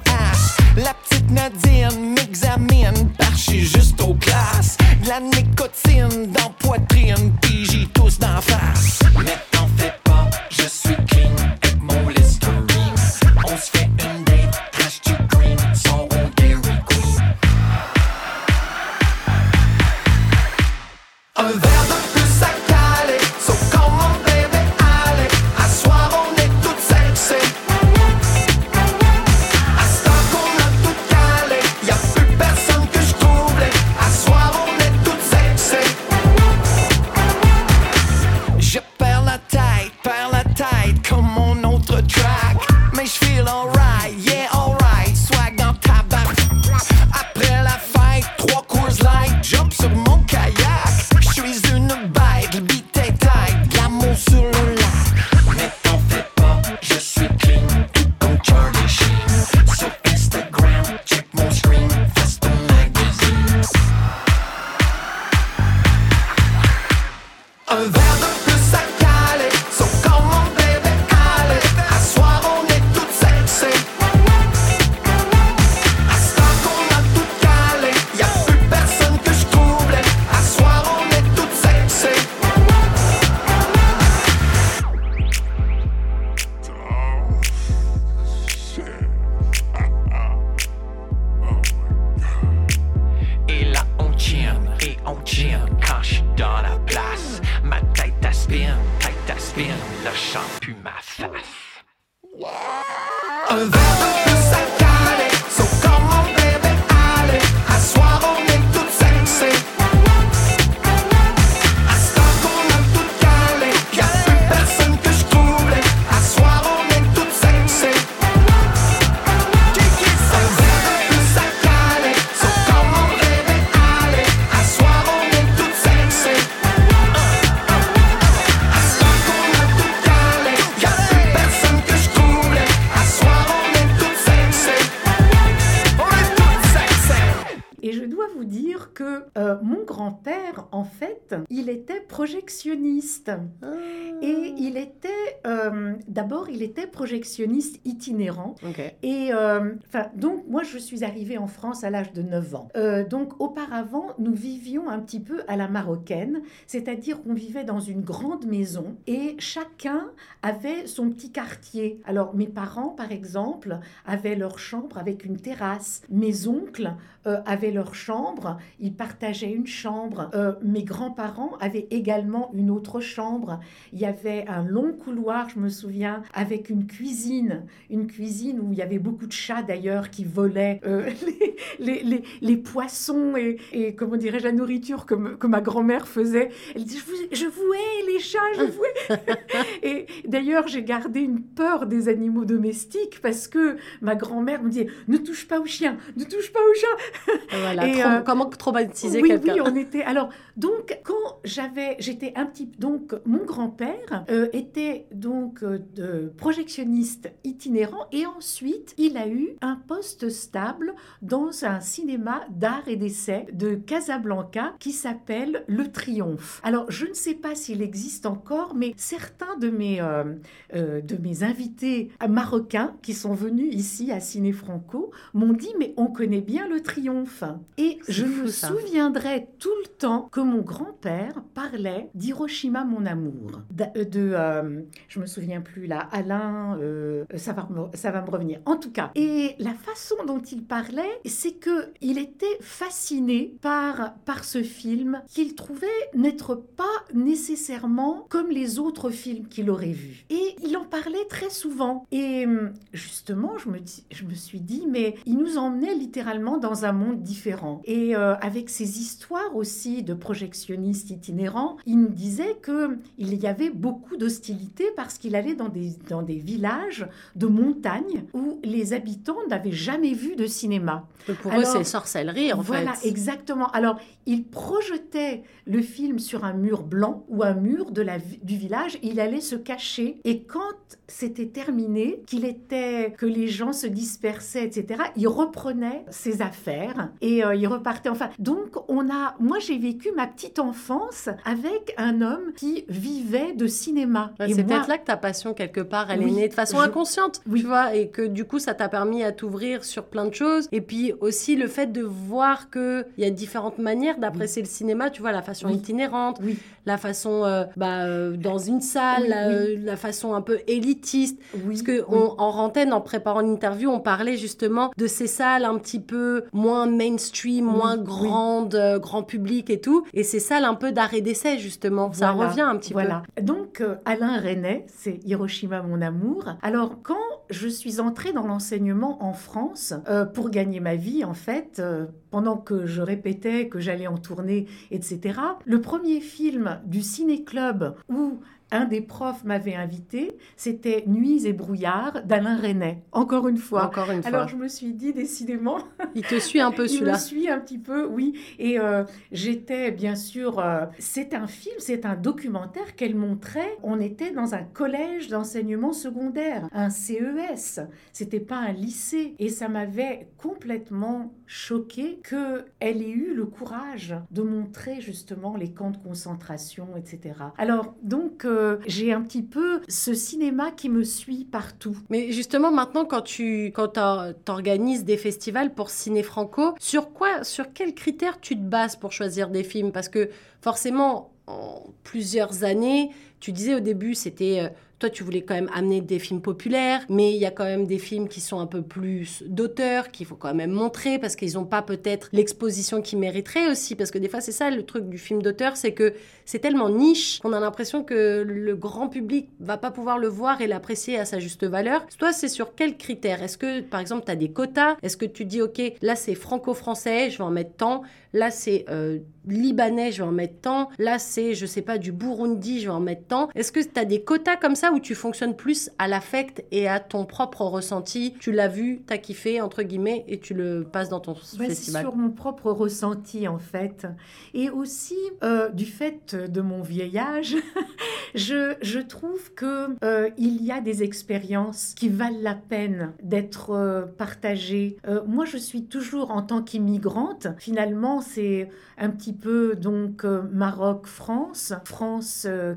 Speaker 3: projectionniste itinérant. Et euh, enfin, donc, moi, je suis arrivée en France à l'âge de 9 ans. Euh, donc, auparavant, nous vivions un petit peu à la marocaine, c'est-à-dire qu'on vivait dans une grande maison et chacun avait son petit quartier. Alors, mes parents, par exemple, avaient leur chambre avec une terrasse. Mes oncles avaient leur chambre, ils partageaient une chambre. mes grands-parents avaient également une autre chambre. Il y avait un long couloir, je me souviens, avec une cuisine, une cuisine où il y avait beaucoup de chats d'ailleurs qui volaient euh, [laughs] les, les, les, poissons et, et comment dirais-je, la nourriture que, que ma grand-mère faisait. Elle dit, je vous, je vous hais les chats, je vous hais. [laughs] et, d'ailleurs, j'ai gardé une peur des animaux domestiques parce que ma grand-mère me disait ne touche pas au chien, ne touche pas au chat.
Speaker 2: Voilà,
Speaker 3: Et, euh,
Speaker 2: comment traumatiser
Speaker 3: oui,
Speaker 2: quelqu'un
Speaker 3: oui, on [laughs] était. Alors, donc, quand j'avais, j'étais un petit, donc, mon grand-père euh, était donc de projectionniste itinérant et ensuite il a eu un poste stable dans un cinéma d'art et d'essai de Casablanca qui s'appelle Le Triomphe. Alors, je ne sais pas s'il existe encore, mais certains de mes euh, euh, de mes invités marocains qui sont venus ici à Ciné Franco m'ont dit mais on connaît bien le triomphe et je me
Speaker 2: ça.
Speaker 3: souviendrai tout le temps que mon grand-père parlait d'Hiroshima mon amour de, de, euh, je me souviens plus là Alain euh, ça va me, revenir. En tout cas et la façon dont il parlait c'est que il était fasciné par par ce film qu'il trouvait n'être pas nécessairement comme les autres films qu'il aurait vus. Et il en parlait très souvent. Et hum, justement je me je me suis dit mais il nous emmenait littéralement dans un monde différent. Et euh, avec ses histoires aussi de projectionnistes itinérants il nous disait que il y avait beaucoup d'hostilité parce qu'il allait dans des dans des villages de montagne où les habitants n'avaient jamais vu de cinéma
Speaker 2: Pour eux, c'est sorcellerie, en
Speaker 3: voilà,
Speaker 2: fait.
Speaker 3: exactement. Alors, il projetait le film sur un mur blanc ou un mur de la, du village. Il allait se cacher. Et quand c'était terminé, qu'il était, que les gens se dispersaient, etc., il reprenait ses affaires et euh, il repartait. Enfin, donc, on a, moi, j'ai vécu ma petite enfance avec un homme qui vivait de cinéma.
Speaker 2: Ouais, c'est peut-être là que ta passion, quelque part, elle
Speaker 3: Oui,
Speaker 2: est de façon
Speaker 3: je-
Speaker 2: inconsciente,
Speaker 3: Oui.
Speaker 2: tu vois, et que du coup, ça t'a permis à t'ouvrir sur plein de choses. Et puis aussi le fait de voir qu'il y a différentes manières d'apprécier le cinéma, tu vois, la façon
Speaker 3: Oui.
Speaker 2: itinérante, la façon euh, bah, euh, dans une salle,
Speaker 3: Oui,
Speaker 2: la,
Speaker 3: oui.
Speaker 2: la façon un peu élitiste.
Speaker 3: oui.
Speaker 2: Parce que on- en rantaine, en préparant l'interview, on parlait justement de ces salles un petit peu moins mainstream, moins euh, grand public et tout. Et ces salles un peu d'art et d'essai, justement. Ça revient un petit
Speaker 3: voilà. Donc, euh, Alain Renet, c'est Hiroshima mon amour. Alors, quand je suis entrée dans l'enseignement en France, euh, pour gagner ma vie, en fait, euh, pendant que je répétais que j'allais en tournée, etc., le premier film du ciné-club où un des profs m'avait invité, c'était Nuits et brouillards d'Alain Renet. Encore une fois.
Speaker 2: Encore une fois.
Speaker 3: Alors je me suis dit décidément,
Speaker 2: Il te suit un peu [laughs]
Speaker 3: il
Speaker 2: celui-là.
Speaker 3: me suit un petit peu, oui. Et euh, j'étais bien sûr. euh, c'est un film, c'est un documentaire qu'elle montrait. On était dans un collège d'enseignement secondaire, un CES. C'était pas un lycée. Et ça m'avait complètement choqué que elle ait eu le courage de montrer justement les camps de concentration, etc. Alors donc euh, j'ai un petit peu ce cinéma qui me suit partout.
Speaker 2: Mais justement, maintenant, quand tu quand t'organises des festivals pour Ciné Franco, sur quoi, sur quels critères tu te bases pour choisir des films? Parce que forcément, en plusieurs années, tu disais au début, c'était euh, toi, tu voulais quand même amener des films populaires, mais il y a quand même des films qui sont un peu plus d'auteur, qu'il faut quand même montrer parce qu'ils n'ont pas peut-être l'exposition qu'ils mériteraient aussi. Parce que des fois, c'est ça le truc du film d'auteur, c'est que c'est tellement niche qu'on a l'impression que le grand public va pas pouvoir le voir et l'apprécier à sa juste valeur. Toi, c'est sur quels critères? Est-ce que, par exemple, tu as des quotas? Est-ce que tu dis, OK, là, c'est franco-français, je vais en mettre tant. Là, c'est euh, libanais, je vais en mettre tant. Là, c'est, je sais pas, du Burundi, je vais en mettre tant. Est-ce que tu as des quotas comme ça où tu fonctionnes plus à l'affect et à ton propre ressenti? Tu l'as vu, t'as kiffé, entre guillemets, et tu le passes dans ton
Speaker 3: Ouais, c'est
Speaker 2: festival
Speaker 3: sur mon propre ressenti en fait. Et aussi euh, du fait de mon vieil âge, [laughs] je, je trouve que euh, il y a des expériences qui valent la peine d'être euh, partagées. Moi, je suis toujours en tant qu'immigrante. Finalement, c'est un petit peu donc euh, Maroc, France, France, euh,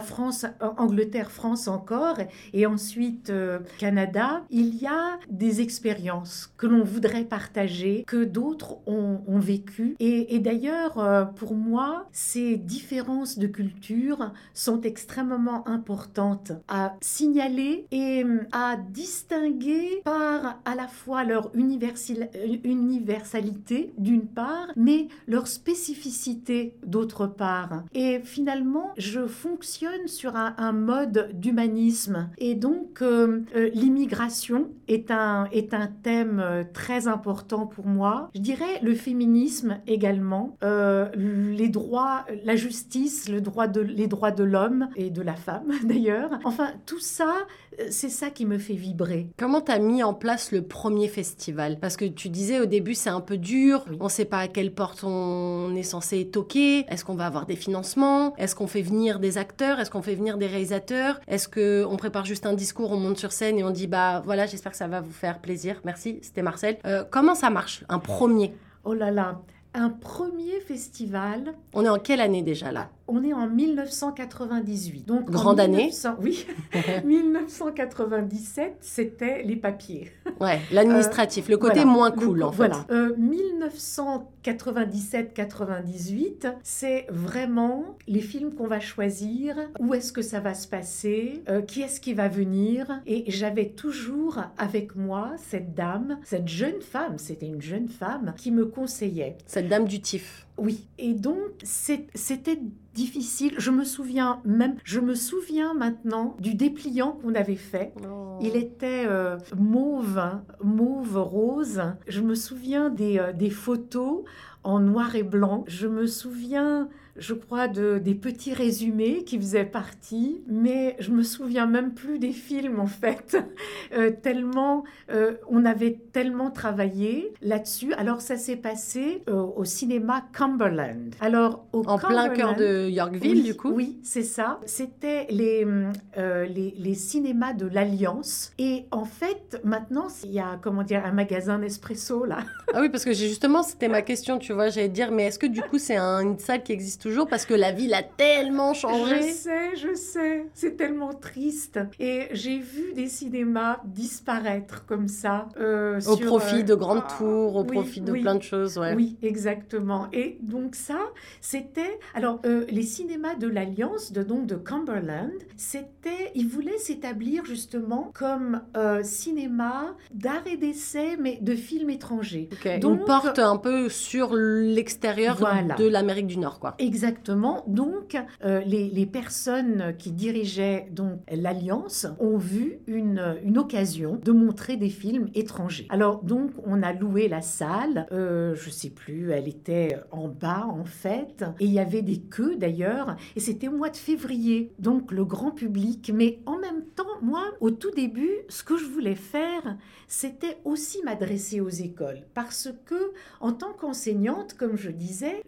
Speaker 3: France, euh, Angleterre, France encore, et ensuite euh, Canada. Il y a des expériences que l'on voudrait partager, que d'autres ont, ont vécues. Et, d'ailleurs, euh, pour moi, ces différences de culture sont extrêmement importantes à signaler et à distinguer par à la fois leur universalité d'une part, mais leur spécificité d'autre part. Et finalement, je fonctionne questionne sur un, un mode d'humanisme. Et donc, euh, euh, l'immigration est un, est un thème euh, très important pour moi. Je dirais le féminisme également, euh, les droits, la justice, le droit de, les droits de l'homme et de la femme [laughs] d'ailleurs. Enfin, tout ça, c'est ça qui me fait vibrer.
Speaker 2: Comment t'as mis en place le premier festival? Parce que tu disais au début c'est un peu dur,
Speaker 3: Oui.
Speaker 2: on sait pas à quelle porte on est censé toquer, est-ce qu'on va avoir des financements, est-ce qu'on fait venir des acteurs, est-ce qu'on fait venir des réalisateurs, est-ce que on prépare juste un discours, on monte sur scène et on dit bah voilà j'espère que ça va vous faire plaisir, merci, c'était Marcel. Euh, comment ça marche Un premier?
Speaker 3: Oh là là, un premier festival.
Speaker 2: On est en quelle année déjà là?
Speaker 3: On est en 1998. Donc en
Speaker 2: Grande année.
Speaker 3: 1900 Oui, [laughs] 1997, c'était les papiers.
Speaker 2: Ouais, l'administratif, le côté
Speaker 3: Voilà.
Speaker 2: moins
Speaker 3: Le
Speaker 2: cool
Speaker 3: co-
Speaker 2: en fait.
Speaker 3: Voilà. Euh, 1997-98, c'est vraiment les films qu'on va choisir, où est-ce que ça va se passer, euh, qui est-ce qui va venir? Et j'avais toujours avec moi cette dame, cette jeune femme, c'était une jeune femme qui me conseillait.
Speaker 2: Cette dame du TIF.
Speaker 3: Oui, et donc c'était difficile. Je me souviens même, je me souviens maintenant du dépliant qu'on avait fait. Il était euh, mauve, hein, mauve rose. Je me souviens des, euh, des photos en noir et blanc. Je me souviens, je crois, de, des petits résumés qui faisaient partie, mais je me souviens même plus des films en fait. [laughs] Euh, tellement, euh, on avait tellement travaillé là-dessus. Alors ça s'est passé euh, au cinéma Cumberland. Alors au
Speaker 2: En plein cœur de Yorkville
Speaker 3: oui,
Speaker 2: du coup
Speaker 3: Oui, c'est ça. C'était les, les, les cinémas de l'Alliance. Et en fait, maintenant, il y a, comment dire, un magasin Nespresso, là.
Speaker 2: Ah oui, parce que justement, c'était ma question, tu vois, j'allais dire, mais est-ce que du coup c'est un- une salle qui existe toujours parce que la ville a tellement
Speaker 3: Je
Speaker 2: changé
Speaker 3: sais, je sais. C'est tellement triste. Et j'ai vu des cinémas disparaître comme ça. euh,
Speaker 2: Au
Speaker 3: sur,
Speaker 2: profit
Speaker 3: euh,
Speaker 2: de grandes
Speaker 3: ah,
Speaker 2: tours, au
Speaker 3: oui,
Speaker 2: profit de
Speaker 3: oui.
Speaker 2: plein de choses, ouais.
Speaker 3: Oui, exactement. Et donc ça, c'était... Alors, euh, les cinémas de l'Alliance, de, donc de Cumberland, c'était... Ils voulaient s'établir justement comme euh, cinéma d'art et d'essai, mais de films étrangers. Donc-
Speaker 2: Une porte un peu sur l'extérieur
Speaker 3: Voilà.
Speaker 2: de l'Amérique du Nord, quoi.
Speaker 3: Exactement. Donc, euh, les, personnes qui dirigeaient donc l'Alliance ont vu une, une occasion de montrer des films étrangers. Alors, donc, on a loué la salle. Euh, je sais plus, elle était en bas en fait, et il y avait des queues d'ailleurs. Et c'était au mois de février, donc le grand public. Mais en même temps, moi, au tout début, ce que je voulais faire, c'était aussi m'adresser aux écoles, parce que en tant qu'enseignante, comme je disais,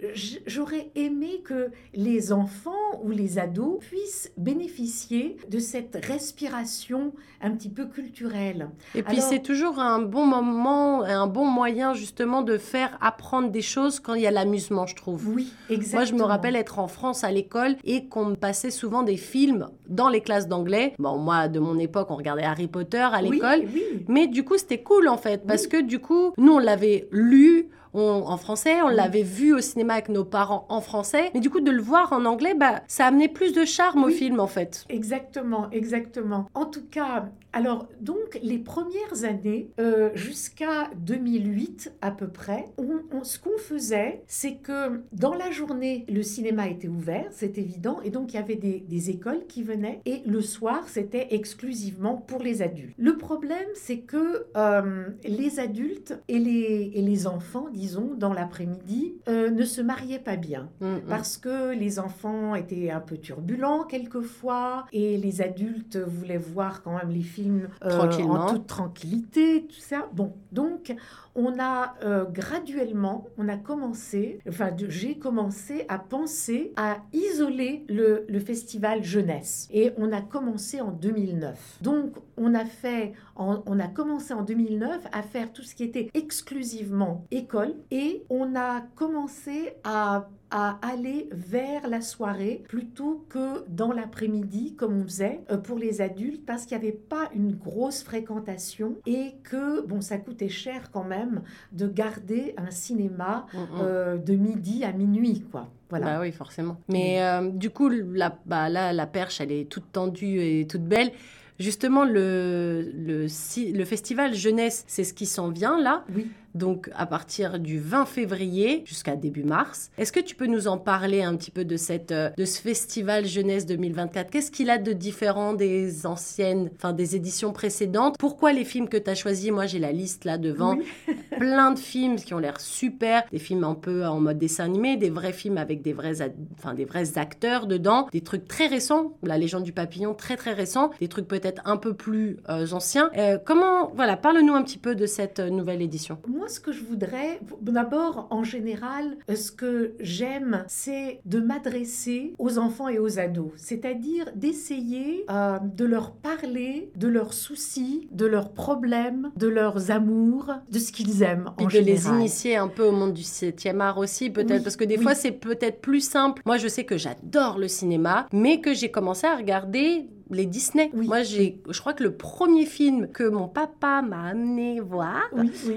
Speaker 3: j'aurais aimé que les enfants ou les ados puissent bénéficier de cette respiration un petit peu culturelle.
Speaker 2: Et puis
Speaker 3: Alors-
Speaker 2: c'est toujours un bon moment, un bon moyen justement de faire apprendre des choses quand il y a l'amusement, je trouve.
Speaker 3: Oui, exactement.
Speaker 2: Moi, je me rappelle être en France à l'école et qu'on me passait souvent des films dans les classes d'anglais. Bon, moi, de mon époque, on regardait Harry Potter à l'école.
Speaker 3: Oui,
Speaker 2: Mais du coup, c'était cool en fait, parce que du coup, nous, on l'avait lu on- en français, on l'avait vu au cinéma avec nos parents en français. Mais du coup, de le voir en anglais, bah, ça amenait plus de charme au film en fait.
Speaker 3: Exactement, exactement. En tout cas, alors donc les premières années, euh, jusqu'à 2008 à peu près, on- on- ce qu'on faisait, c'est que dans la journée, le cinéma était ouvert, c'est évident, et donc il y avait des, des écoles qui venaient, et le soir, c'était exclusivement pour les adultes. Le problème, c'est que euh, les adultes et les, et les enfants, disons, dans l'après-midi, euh, ne se mariaient pas bien
Speaker 2: Mm, mm.
Speaker 3: parce que les enfants étaient un peu turbulents quelquefois et les adultes voulaient voir quand même les films euh,
Speaker 2: Tranquillement.
Speaker 3: en toute tranquillité, tout ça. Bon, donc on a euh, graduellement, on a commencé, enfin j'ai commencé à penser à isoler le, le festival jeunesse et on a commencé en 2009. Donc on a fait, en- on a commencé en 2009 à faire tout ce qui était exclusivement école et on a commencé à à aller vers la soirée plutôt que dans l'après-midi comme on faisait euh, pour les adultes parce qu'il n'y avait pas une grosse fréquentation et que bon ça coûtait cher quand même de garder un cinéma
Speaker 2: Mm, mm.
Speaker 3: euh, de midi à minuit quoi voilà
Speaker 2: Bah oui, forcément. Mais euh, du coup, la, bah, là, la perche, elle est toute tendue et toute belle. Justement, le, le, le festival jeunesse, c'est ce qui s'en vient là.
Speaker 3: Oui
Speaker 2: donc à partir du 20 février jusqu'à début mars. Est-ce que tu peux nous en parler un petit peu de, cette, euh, de ce festival jeunesse 2024 Qu'est-ce qu'il a de différent des anciennes, enfin des éditions précédentes? Pourquoi les films que tu as choisis? Moi j'ai la liste là devant, [laughs] plein de films qui ont l'air super, des films un peu en mode dessin animé, des vrais films avec des vrais, enfin, des vrais acteurs dedans, des trucs très récents, La légende du papillon très très récent, des trucs peut-être un peu plus euh, anciens. Euh, comment, voilà, parle-nous un petit peu de cette nouvelle édition.
Speaker 3: Moi, ce que je voudrais, d'abord, en général, euh, ce que j'aime, c'est de m'adresser aux enfants et aux ados, c'est-à-dire d'essayer euh, de leur parler de leurs soucis, de leurs problèmes, de leurs amours, de ce qu'ils aiment
Speaker 2: en
Speaker 3: général.
Speaker 2: de les initier un peu au monde du 7e art aussi, peut-être, parce que des fois, c'est peut-être plus simple. Moi, je sais que j'adore le cinéma, mais que j'ai commencé à regarder les Disney. Moi, j'ai, je crois que le premier film que mon papa m'a amené voir,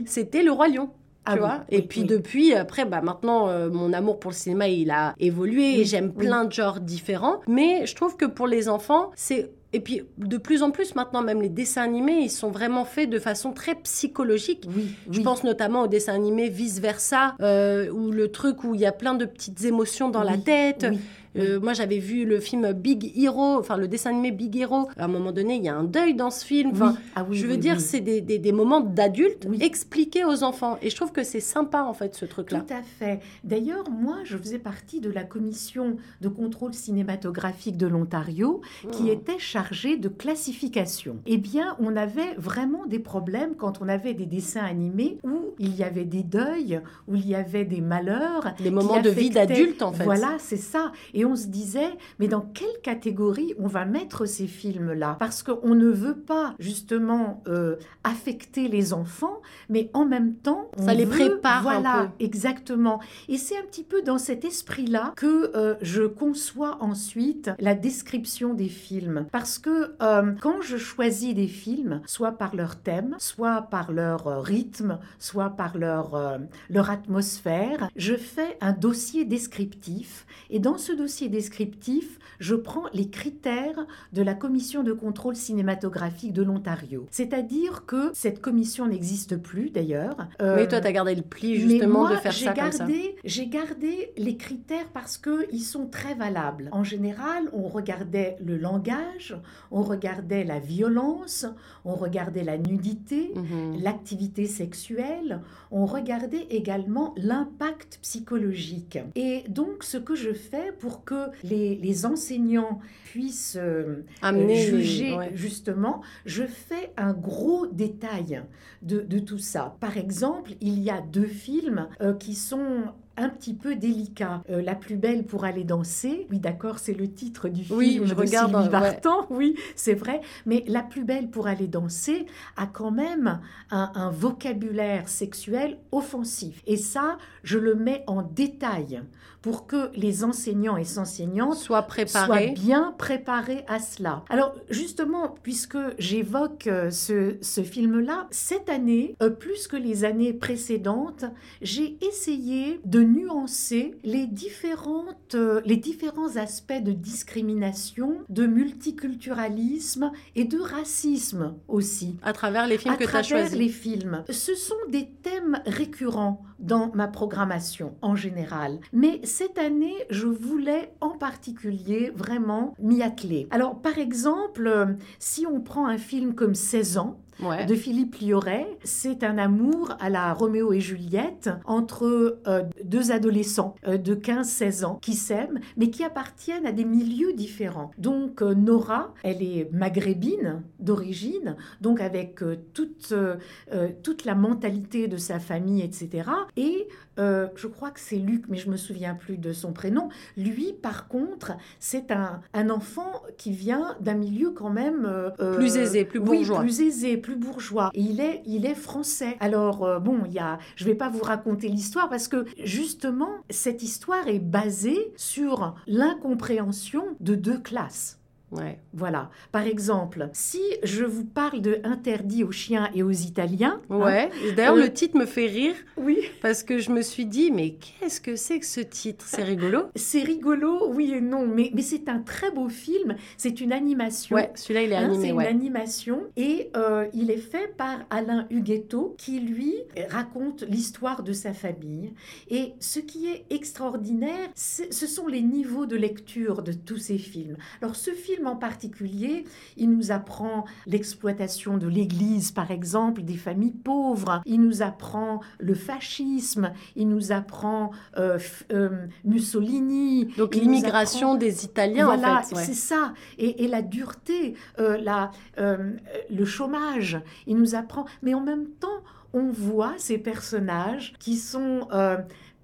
Speaker 2: c'était Le Roi Lion. Tu ah vois? Et puis depuis, après, bah maintenant, euh, mon amour pour le cinéma, il a évolué et j'aime plein de genres différents. Mais je trouve que pour les enfants, c'est et puis, de plus en plus, maintenant, même les dessins animés, ils sont vraiment faits de façon très psychologique.
Speaker 3: Oui,
Speaker 2: Je pense notamment aux dessins animés vice-versa, euh, où le truc où il y a plein de petites émotions dans la tête. Euh, moi, j'avais vu le film Big Hero, enfin le dessin animé Big Hero. À un moment donné, il y a un deuil dans ce film. Enfin, ah je veux dire, c'est des, des, moments d'adultes expliqués aux enfants. Et je trouve que c'est sympa, en fait, ce truc-là.
Speaker 3: Tout à fait. D'ailleurs, moi, je faisais partie de la commission de contrôle cinématographique de l'Ontario qui oh. était chargée de classification. Eh bien, on avait vraiment des problèmes quand on avait des dessins animés où il y avait des deuils, où il y avait des malheurs.
Speaker 2: Des moments de vie d'adulte, en fait.
Speaker 3: Voilà, c'est ça. Et et on se disait, mais dans quelle catégorie on va mettre ces films-là? Parce qu'on ne veut pas justement euh, affecter les enfants, mais en même temps,
Speaker 2: ça les prépare.
Speaker 3: Voilà,
Speaker 2: un peu.
Speaker 3: exactement. Et c'est un petit peu dans cet esprit-là que euh, je conçois ensuite la description des films. Parce que euh, quand je choisis des films, soit par leur thème, soit par leur rythme, soit par leur, leur atmosphère, je fais un dossier descriptif. Et dans ce dossier descriptif, je prends les critères de la commission de contrôle cinématographique de l'Ontario. C'est-à-dire que cette commission n'existe plus d'ailleurs.
Speaker 2: Euh, mais toi, tu as gardé le pli justement de faire ça comme ça.
Speaker 3: J'ai gardé les critères parce qu'ils sont très valables. En général, on regardait le langage, on regardait la violence, on regardait la nudité, mhm. l'activité sexuelle, on regardait également l'impact psychologique. Et donc, ce que je fais pour que les, enseignants puissent euh, juger justement, je fais un gros détail de, tout ça. Par exemple, il y a deux films euh, qui sont un petit peu délicat. Euh, la plus belle pour aller danser, oui d'accord, c'est le titre du film
Speaker 2: oui, je regarde,
Speaker 3: Sylvie Vartan, [laughs] oui, c'est vrai, mais la plus belle pour aller danser a quand même un, un, vocabulaire sexuel offensif. Et ça, je le mets en détail pour que les enseignants et enseignantes
Speaker 2: soient préparés,
Speaker 3: soient bien préparés à cela. Alors justement, puisque j'évoque euh, ce, ce film-là, cette année, euh, plus que les années précédentes, j'ai essayé de nuancer les, différentes, euh, les différents aspects de discrimination, de multiculturalisme et de racisme aussi.
Speaker 2: À travers les films que tu as choisis.
Speaker 3: les films. Ce sont des thèmes récurrents dans ma programmation en général. Mais cette année, je voulais en particulier vraiment m'y atteler. Alors, par exemple, euh, si on prend un film comme 16 ans, de Philippe Lioret. C'est un amour à la Roméo et Juliette entre euh, deux adolescents euh, de 15-16 ans qui s'aiment, mais qui appartiennent à des milieux différents. Donc euh, Nora, elle est maghrébine d'origine, donc avec toute, toute la mentalité de sa famille, etc. Et je crois que c'est Luc, mais je me souviens plus de son prénom. Lui, par contre, c'est un, un enfant qui vient d'un milieu quand même
Speaker 2: plus aisé, plus bourgeois.
Speaker 3: Oui, plus aisé, plus bourgeois. Et il est, il est français. Alors, euh, bon, il y a, je vais pas vous raconter l'histoire parce que justement, cette histoire est basée sur l'incompréhension de deux classes
Speaker 2: Ouais.
Speaker 3: Voilà. Par exemple, si je vous parle de interdit aux chiens et aux Italiens. hein,
Speaker 2: Ouais. D'ailleurs,
Speaker 3: Euh,
Speaker 2: le titre me fait rire
Speaker 3: oui.
Speaker 2: parce que je me suis dit, mais qu'est-ce que c'est que ce titre? C'est rigolo. [laughs]
Speaker 3: C'est rigolo, oui et non, mais, mais c'est un très beau film. C'est une animation.
Speaker 2: Ouais, celui-là, il est
Speaker 3: Hein,
Speaker 2: animé.
Speaker 3: c'est une animation et euh, il est fait par Alain Huguetto qui lui raconte l'histoire de sa famille. Et ce qui est extraordinaire, ce sont les niveaux de lecture de tous ces films. Alors ce film en particulier, il nous apprend l'exploitation de l'Église, par exemple, des familles pauvres. Il nous apprend le fascisme. Il nous apprend euh, euh, Mussolini.
Speaker 2: Donc l'immigration
Speaker 3: apprend-
Speaker 2: des Italiens,
Speaker 3: voilà,
Speaker 2: en fait. ouais.
Speaker 3: c'est ça. Et, et la dureté, euh, la, le chômage, il nous apprend. Mais en même temps, on voit ces personnages qui sont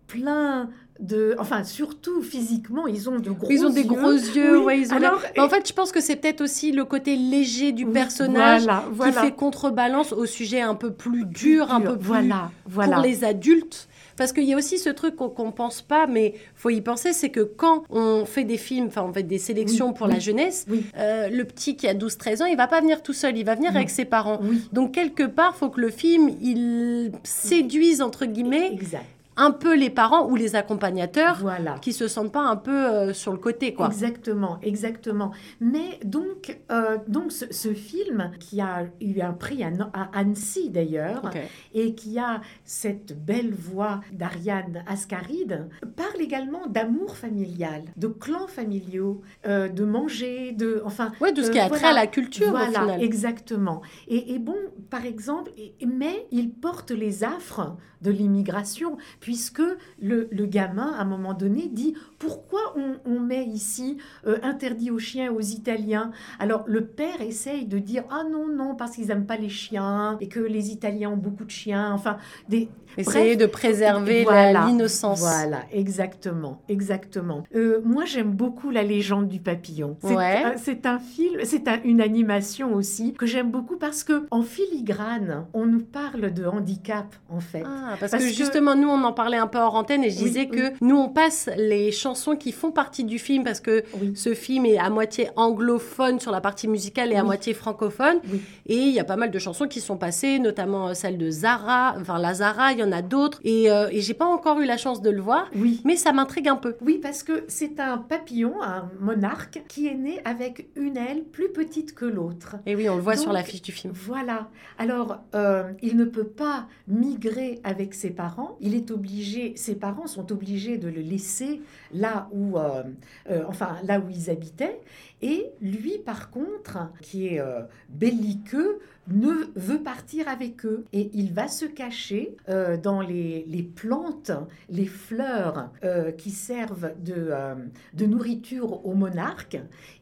Speaker 3: pleins de... Enfin, surtout physiquement, ils ont de gros
Speaker 2: Ils ont des
Speaker 3: yeux.
Speaker 2: gros yeux,
Speaker 3: Oui,
Speaker 2: ouais, ils ont
Speaker 3: alors,
Speaker 2: l'air- Mais En fait, je pense que c'est peut-être aussi le côté léger du
Speaker 3: Oui,
Speaker 2: personnage
Speaker 3: voilà,
Speaker 2: qui
Speaker 3: voilà.
Speaker 2: fait contrebalance au sujet un peu plus dur, un peu plus
Speaker 3: Voilà, voilà.
Speaker 2: pour les adultes. Parce qu'il y a aussi ce truc qu'on qu'on pense pas, mais faut y penser, c'est que quand on fait des films, enfin on fait des sélections
Speaker 3: Oui,
Speaker 2: pour
Speaker 3: oui,
Speaker 2: la jeunesse,
Speaker 3: oui.
Speaker 2: euh, le petit qui a 12-13 ans, il va pas venir tout seul, il va venir avec ses parents.
Speaker 3: Oui,
Speaker 2: Donc quelque part, faut que le film il séduise entre guillemets
Speaker 3: exact.
Speaker 2: Un peu les parents ou les accompagnateurs
Speaker 3: Voilà.
Speaker 2: qui se sentent pas un peu euh, sur le côté quoi.
Speaker 3: Exactement, exactement. Mais donc, euh, donc ce, ce film qui a eu un prix à, Annecy d'ailleurs, et qui a cette belle voix d'Ariane Ascaride, parle également d'amour familial, de clans familiaux, euh, de manger, de... Enfin,
Speaker 2: Ouais, de ce qui a
Speaker 3: voilà.
Speaker 2: trait à la culture
Speaker 3: voilà,
Speaker 2: au final.
Speaker 3: exactement. Et, et bon, par exemple, mais il porte les affres de l'immigration, puisque le, le gamin, à un moment donné, dit pourquoi on, on met ici euh, interdit aux chiens et aux Italiens? Alors le père essaye de dire ah non non parce qu'ils n'aiment pas les chiens et que les Italiens ont beaucoup de chiens. Enfin des
Speaker 2: Essayer
Speaker 3: bref,
Speaker 2: de préserver la-
Speaker 3: voilà,
Speaker 2: l'innocence.
Speaker 3: Voilà, exactement, exactement. Euh, moi, j'aime beaucoup la légende du papillon. C'est
Speaker 2: Ouais.
Speaker 3: un- c'est un film, c'est un- une animation aussi que j'aime beaucoup parce que en filigrane, on nous parle de handicap en fait.
Speaker 2: Ah, parce,
Speaker 3: Parce
Speaker 2: que,
Speaker 3: que-
Speaker 2: justement, nous, on en parlait un peu hors antenne et je
Speaker 3: Oui,
Speaker 2: disais
Speaker 3: oui.
Speaker 2: que nous, on passe les chansons qui font partie du film parce que
Speaker 3: Oui.
Speaker 2: ce film est à moitié anglophone sur la partie musicale et à moitié francophone. Et il y a pas mal de chansons qui sont passées, notamment euh, celle de Zara, enfin la Zara, il y en a d'autres. Et, euh, et j'ai pas encore eu la chance de le voir,
Speaker 3: Oui.
Speaker 2: mais ça m'intrigue un peu.
Speaker 3: Oui, parce que c'est un papillon, un monarque, qui est né avec une aile plus petite que l'autre.
Speaker 2: Et oui, on le voit sur
Speaker 3: Donc,
Speaker 2: l'affiche du film.
Speaker 3: Voilà. Alors, euh, il ne peut pas migrer avec ses parents. Il est obligé, ses parents sont obligés de le laisser là où, euh, euh, enfin, là où ils habitaient. Et lui, par contre, qui est euh, belliqueux, ne veut partir avec eux. Et il va se cacher euh, dans les, les plantes, les fleurs euh, qui servent de, euh, de nourriture au monarque.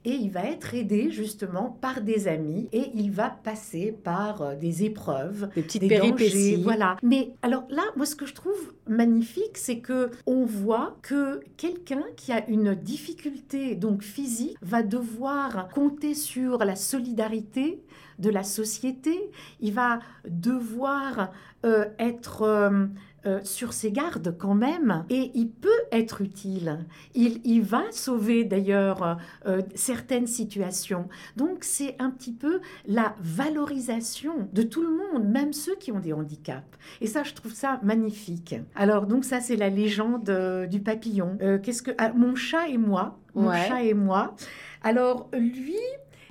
Speaker 3: Et il va être aidé justement par des amis. Et il va passer par des épreuves
Speaker 2: Des petites
Speaker 3: des
Speaker 2: péripéties.
Speaker 3: dangers, voilà. Mais alors là, moi, ce que je trouve magnifique, c'est que on voit que quelqu'un qui a une difficulté donc physique va devoir compter sur la solidarité de la société. Il va devoir euh, être euh, euh, sur ses gardes quand même, et il peut être utile. Il, il va sauver d'ailleurs euh, certaines situations. Donc c'est un petit peu la valorisation de tout le monde, même ceux qui ont des handicaps. Et ça, je trouve ça magnifique. Alors donc ça, c'est la légende euh, du papillon. Qu'est-ce que ah, mon chat et moi, mon
Speaker 2: Ouais.
Speaker 3: chat et moi. Alors lui,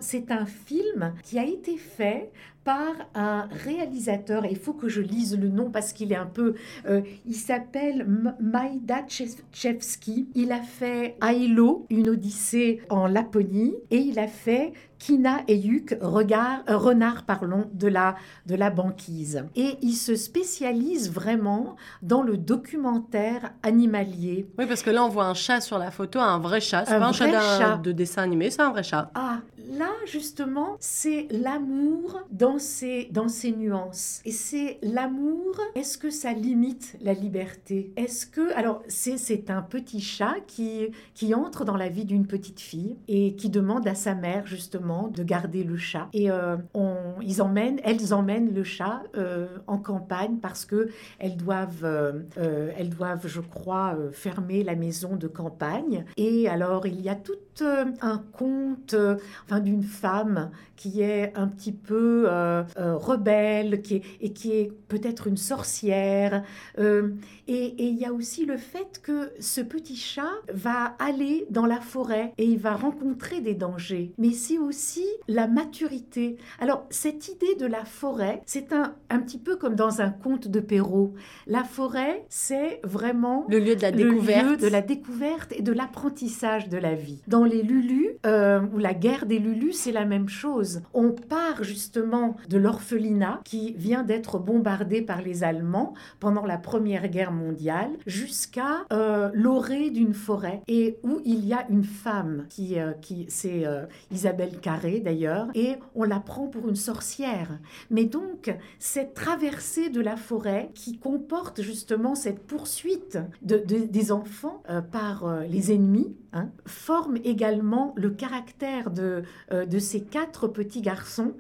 Speaker 3: c'est un film qui a été fait par un réalisateur, et il faut que je lise le nom parce qu'il est un peu... euh, il s'appelle Maïda Tchevski. Il a fait Ailo, une odyssée en Laponie, et il a fait Kina et Yuk, regard, euh, renard parlons, de la, de la banquise. Et il se spécialise vraiment dans le documentaire animalier.
Speaker 2: Oui, parce que là, on voit un chat sur la photo, un vrai chat. C'est
Speaker 3: Un
Speaker 2: pas un chat,
Speaker 3: chat.
Speaker 2: de dessin animé, c'est un vrai chat.
Speaker 3: Ah, là, justement, c'est l'amour dans ses, dans ses nuances. Et c'est l'amour, est-ce que ça limite la liberté? Est-ce que... Alors, c'est un petit chat qui, qui entre dans la vie d'une petite fille et qui demande à sa mère, justement, de garder le chat. Et euh, on, ils emmènent, elles emmènent le chat euh, en campagne parce que elles doivent, euh, elles doivent, je crois, fermer la maison de campagne. Et alors, il y a tout un conte, d'une femme qui est un petit peu rebelle, qui est, et qui est peut-être une sorcière. et il y a aussi le fait que ce petit chat va aller dans la forêt et il va rencontrer des dangers. Mais c'est aussi la maturité. Alors, cette idée de la forêt, c'est un, un petit peu comme dans un conte de Perrault. La forêt, c'est vraiment
Speaker 2: le lieu de la découverte.
Speaker 3: de la découverte et de l'apprentissage de la vie. Dans les Lulus, euh, ou la guerre des Lulus, c'est la même chose. On part justement de l'orphelinat qui vient d'être bombardé par les Allemands pendant la Première Guerre mondiale jusqu'à euh, l'orée d'une forêt et où il y a une femme qui, euh, qui c'est Isabelle Carré d'ailleurs, et on la prend pour une sorcière. Mais donc, cette traversée de la forêt qui comporte justement cette poursuite de, des enfants euh, par euh, les ennemis, hein, forme également le caractère de, euh, de ces quatre petits garçons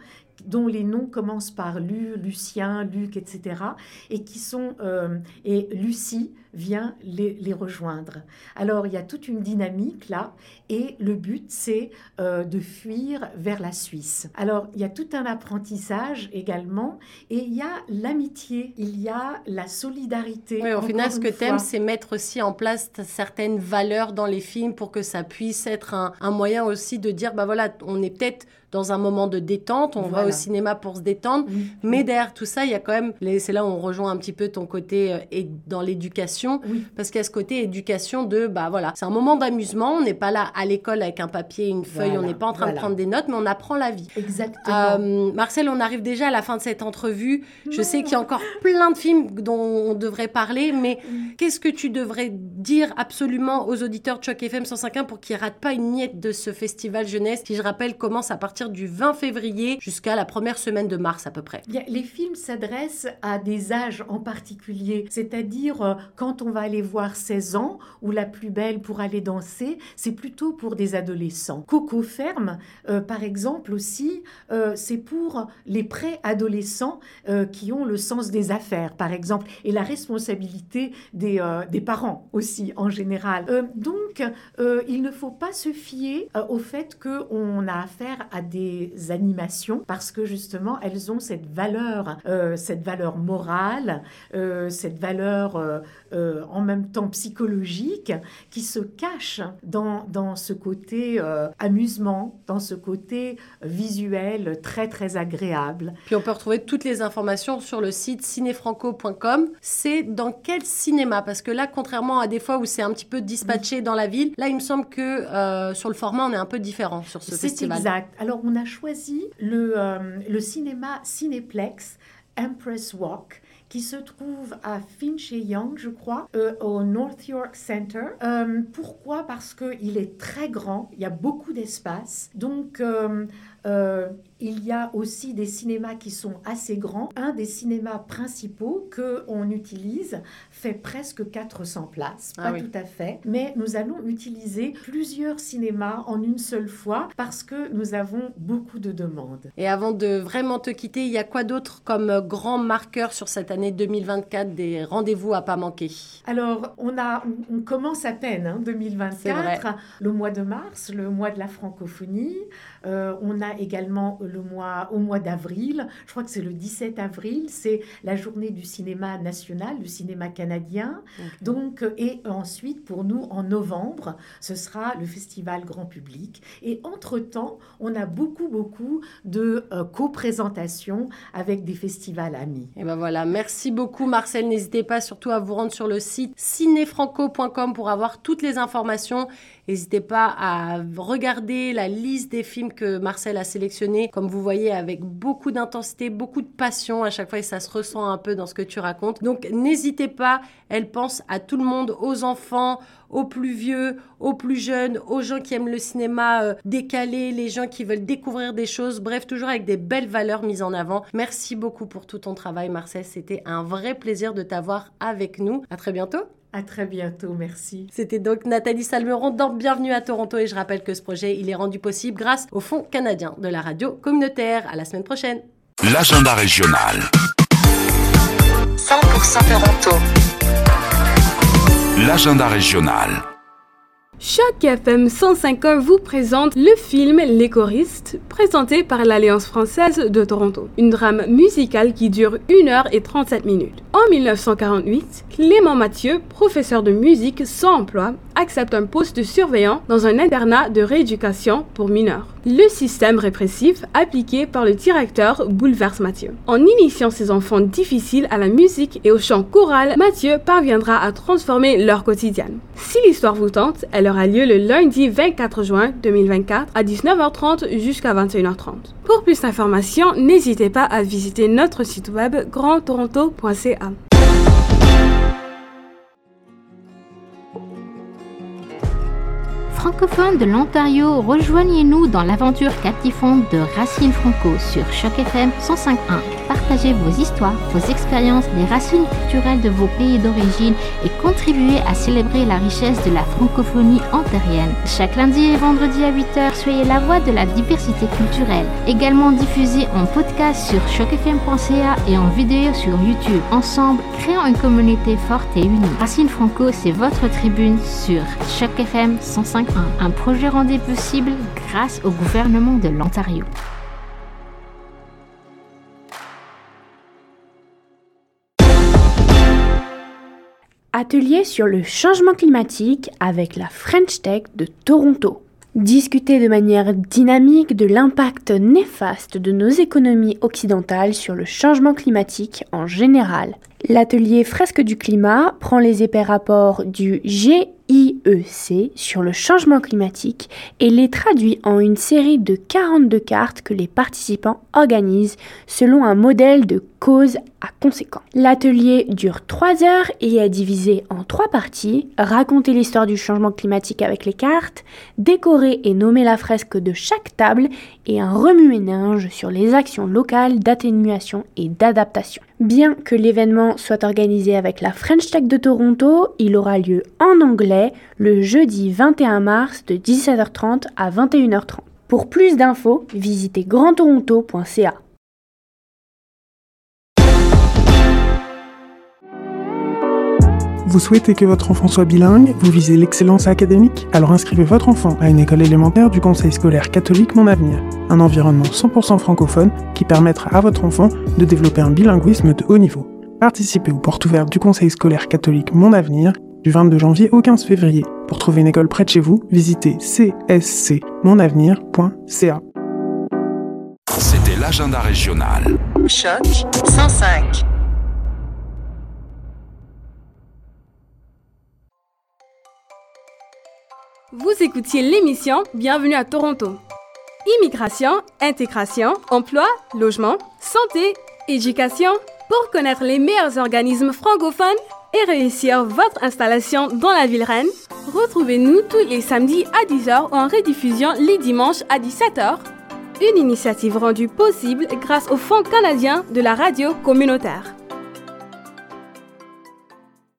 Speaker 3: dont les noms commencent par Lu, Lucien, Luc, etc. Et qui sont et Lucie vient les, rejoindre. Alors il y a toute une dynamique là et le but c'est euh, de fuir vers la Suisse. Alors il y a tout un apprentissage également et il y a l'amitié, il y a la solidarité.
Speaker 2: Oui, au final ce que tu aimes c'est mettre aussi en place certaines valeurs dans les films pour que ça puisse être un, un moyen aussi de dire bah voilà on est peut-être dans un moment de détente, on va au cinéma pour se détendre, mais derrière tout ça, il y a quand même, c'est là où on rejoint un petit peu ton côté euh, et dans l'éducation parce qu'il y a ce côté éducation de, bah voilà, c'est un moment d'amusement, on n'est pas là à l'école avec un papier, une feuille, on n'est pas en train de prendre des notes, mais on apprend la vie.
Speaker 3: Exactement. Euh,
Speaker 2: Marcel, on arrive déjà à la fin de cette entrevue. Je sais qu'il y a encore plein de films dont on devrait parler, mais qu'est-ce que tu devrais dire absolument aux auditeurs de Choc FM 105.1 pour qu'ils ratent pas une miette de ce festival jeunesse qui, je rappelle, commence à partir du 20 février jusqu'à la première semaine de mars à peu près?
Speaker 3: Les films s'adressent à des âges en particulier, c'est-à-dire euh, on va aller voir 16 ans ou La plus belle pour aller danser, c'est plutôt pour des adolescents. Coco Ferme, euh, par exemple aussi, euh, c'est pour les préadolescents euh, qui ont le sens des affaires, par exemple, et la responsabilité des parents aussi en général. donc, il ne faut pas se fier au fait qu'on a affaire à des animations parce que justement, elles ont cette valeur, cette valeur morale, cette valeur euh, en même temps psychologique qui se cache dans, dans ce côté euh, amusement, dans ce côté visuel très très agréable.
Speaker 2: Puis on peut retrouver toutes les informations sur le site cinéfranco.com. C'est dans quel cinéma? Parce que là, contrairement à des fois où c'est un petit peu dispatché dans la ville, là il me semble que euh, sur le format on est un peu différent sur ce festival.
Speaker 3: C'est exact. Alors on a choisi le, le cinéma Cinéplex Empress Walk qui se trouve à Finch et Young, je crois, euh, au North York Center. Euh, pourquoi? Parce qu'il est très grand, il y a beaucoup d'espace. Donc, euh, il y a aussi des cinémas qui sont assez grands. Un des cinémas principaux que on utilise fait presque 400 places, pas ah tout à fait, mais nous allons utiliser plusieurs cinémas en une seule fois parce que nous avons beaucoup de demandes.
Speaker 2: Et avant de vraiment te quitter, il y a quoi d'autre comme grand marqueur sur cette année 2024 des rendez-vous à pas manquer?
Speaker 3: Alors, on a on commence à peine hein, 2024, le mois de mars, le mois de la francophonie. Euh, on a également le mois, au mois d'avril, je crois que c'est le 17 avril, c'est la journée du cinéma national, du cinéma canadien. Donc, et ensuite, pour nous, en novembre, ce sera le festival grand public. Et entre-temps, on a beaucoup, beaucoup de euh, co-présentations avec des festivals amis.
Speaker 2: Et ben voilà, merci beaucoup Marcel. N'hésitez pas surtout à vous rendre sur le site cinéfranco.com pour avoir toutes les informations N'hésitez pas à regarder la liste des films que Marcel a sélectionnés, comme vous voyez, avec beaucoup d'intensité, beaucoup de passion à chaque fois et ça se ressent un peu dans ce que tu racontes. Donc n'hésitez pas, elle pense à tout le monde, aux enfants, aux plus vieux, aux plus jeunes, aux gens qui aiment le cinéma euh, décalé, les gens qui veulent découvrir des choses, bref, toujours avec des belles valeurs mises en avant. Merci beaucoup pour tout ton travail, Marcel. C'était un vrai plaisir de t'avoir avec nous. À très bientôt.
Speaker 3: À très bientôt, merci.
Speaker 2: C'était donc Nathalie Salmeron dans Bienvenue à Toronto et je rappelle que ce projet, il est rendu possible grâce au Fonds canadien de la radio communautaire. À la semaine prochaine.
Speaker 5: L'agenda régional.
Speaker 6: 100% Toronto.
Speaker 5: L'agenda régional.
Speaker 7: Choc FM 105.1 vous présente le film Les choristes, présenté par l'Alliance française de Toronto. Une drame musicale qui dure 1 heure et 37 minutes. En 1948, Clément Mathieu, professeur de musique sans emploi, accepte un poste de surveillant dans un internat de rééducation pour mineurs. Le système répressif appliqué par le directeur bouleverse Mathieu. En initiant ses enfants difficiles à la musique et au chant choral, Mathieu parviendra à transformer leur quotidien. Si l'histoire vous tente, elle aura lieu le lundi 24 juin 2024 à 19h30 jusqu'à 21h30. Pour plus d'informations, n'hésitez pas à visiter notre site web grandtoronto.ca.
Speaker 8: francophones de l'Ontario, rejoignez-nous dans l'aventure captivante de Racine Franco sur Choc FM 105.1. Partagez vos histoires, vos expériences, les racines culturelles de vos pays d'origine et contribuez à célébrer la richesse de la francophonie ontarienne. Chaque lundi et vendredi à 8h, soyez la voix de la diversité culturelle. Également diffusé en podcast sur chocfm.ca et en vidéo sur YouTube. Ensemble, créons une communauté forte et unie. Racine Franco, c'est votre tribune sur Choc FM 105.1 un projet rendu possible grâce au gouvernement de l'Ontario.
Speaker 9: Atelier sur le changement climatique avec la French Tech de Toronto. Discuter de manière dynamique de l'impact néfaste de nos économies occidentales sur le changement climatique en général. L'atelier Fresque du climat prend les épais rapports du G IEC sur le changement climatique et les traduit en une série de 42 cartes que les participants organisent selon un modèle de cause à conséquence. L'atelier dure 3 heures et est divisé en 3 parties. Raconter l'histoire du changement climatique avec les cartes, décorer et nommer la fresque de chaque table et un remue-ménage sur les actions locales d'atténuation et d'adaptation. Bien que l'événement soit organisé avec la French Tech de Toronto, il aura lieu en anglais le jeudi 21 mars de 17h30 à 21h30. Pour plus d'infos, visitez grandtoronto.ca.
Speaker 10: Vous souhaitez que votre enfant soit bilingue Vous visez l'excellence académique Alors inscrivez votre enfant à une école élémentaire du Conseil scolaire catholique Mon Avenir, un environnement 100% francophone qui permettra à votre enfant de développer un bilinguisme de haut niveau. Participez aux portes ouvertes du Conseil scolaire catholique Mon Avenir du 22 janvier au 15 février. Pour trouver une école près de chez vous, visitez cscmonavenir.ca.
Speaker 5: C'était l'agenda régional.
Speaker 6: Choc 105.
Speaker 7: Vous écoutiez l'émission Bienvenue à Toronto. Immigration, intégration, emploi, logement, santé, éducation. Pour connaître les meilleurs organismes francophones et réussir votre installation dans la ville reine, retrouvez-nous tous les samedis à 10h ou en rediffusion les dimanches à 17h. Une initiative rendue possible grâce au Fonds canadien de la radio communautaire.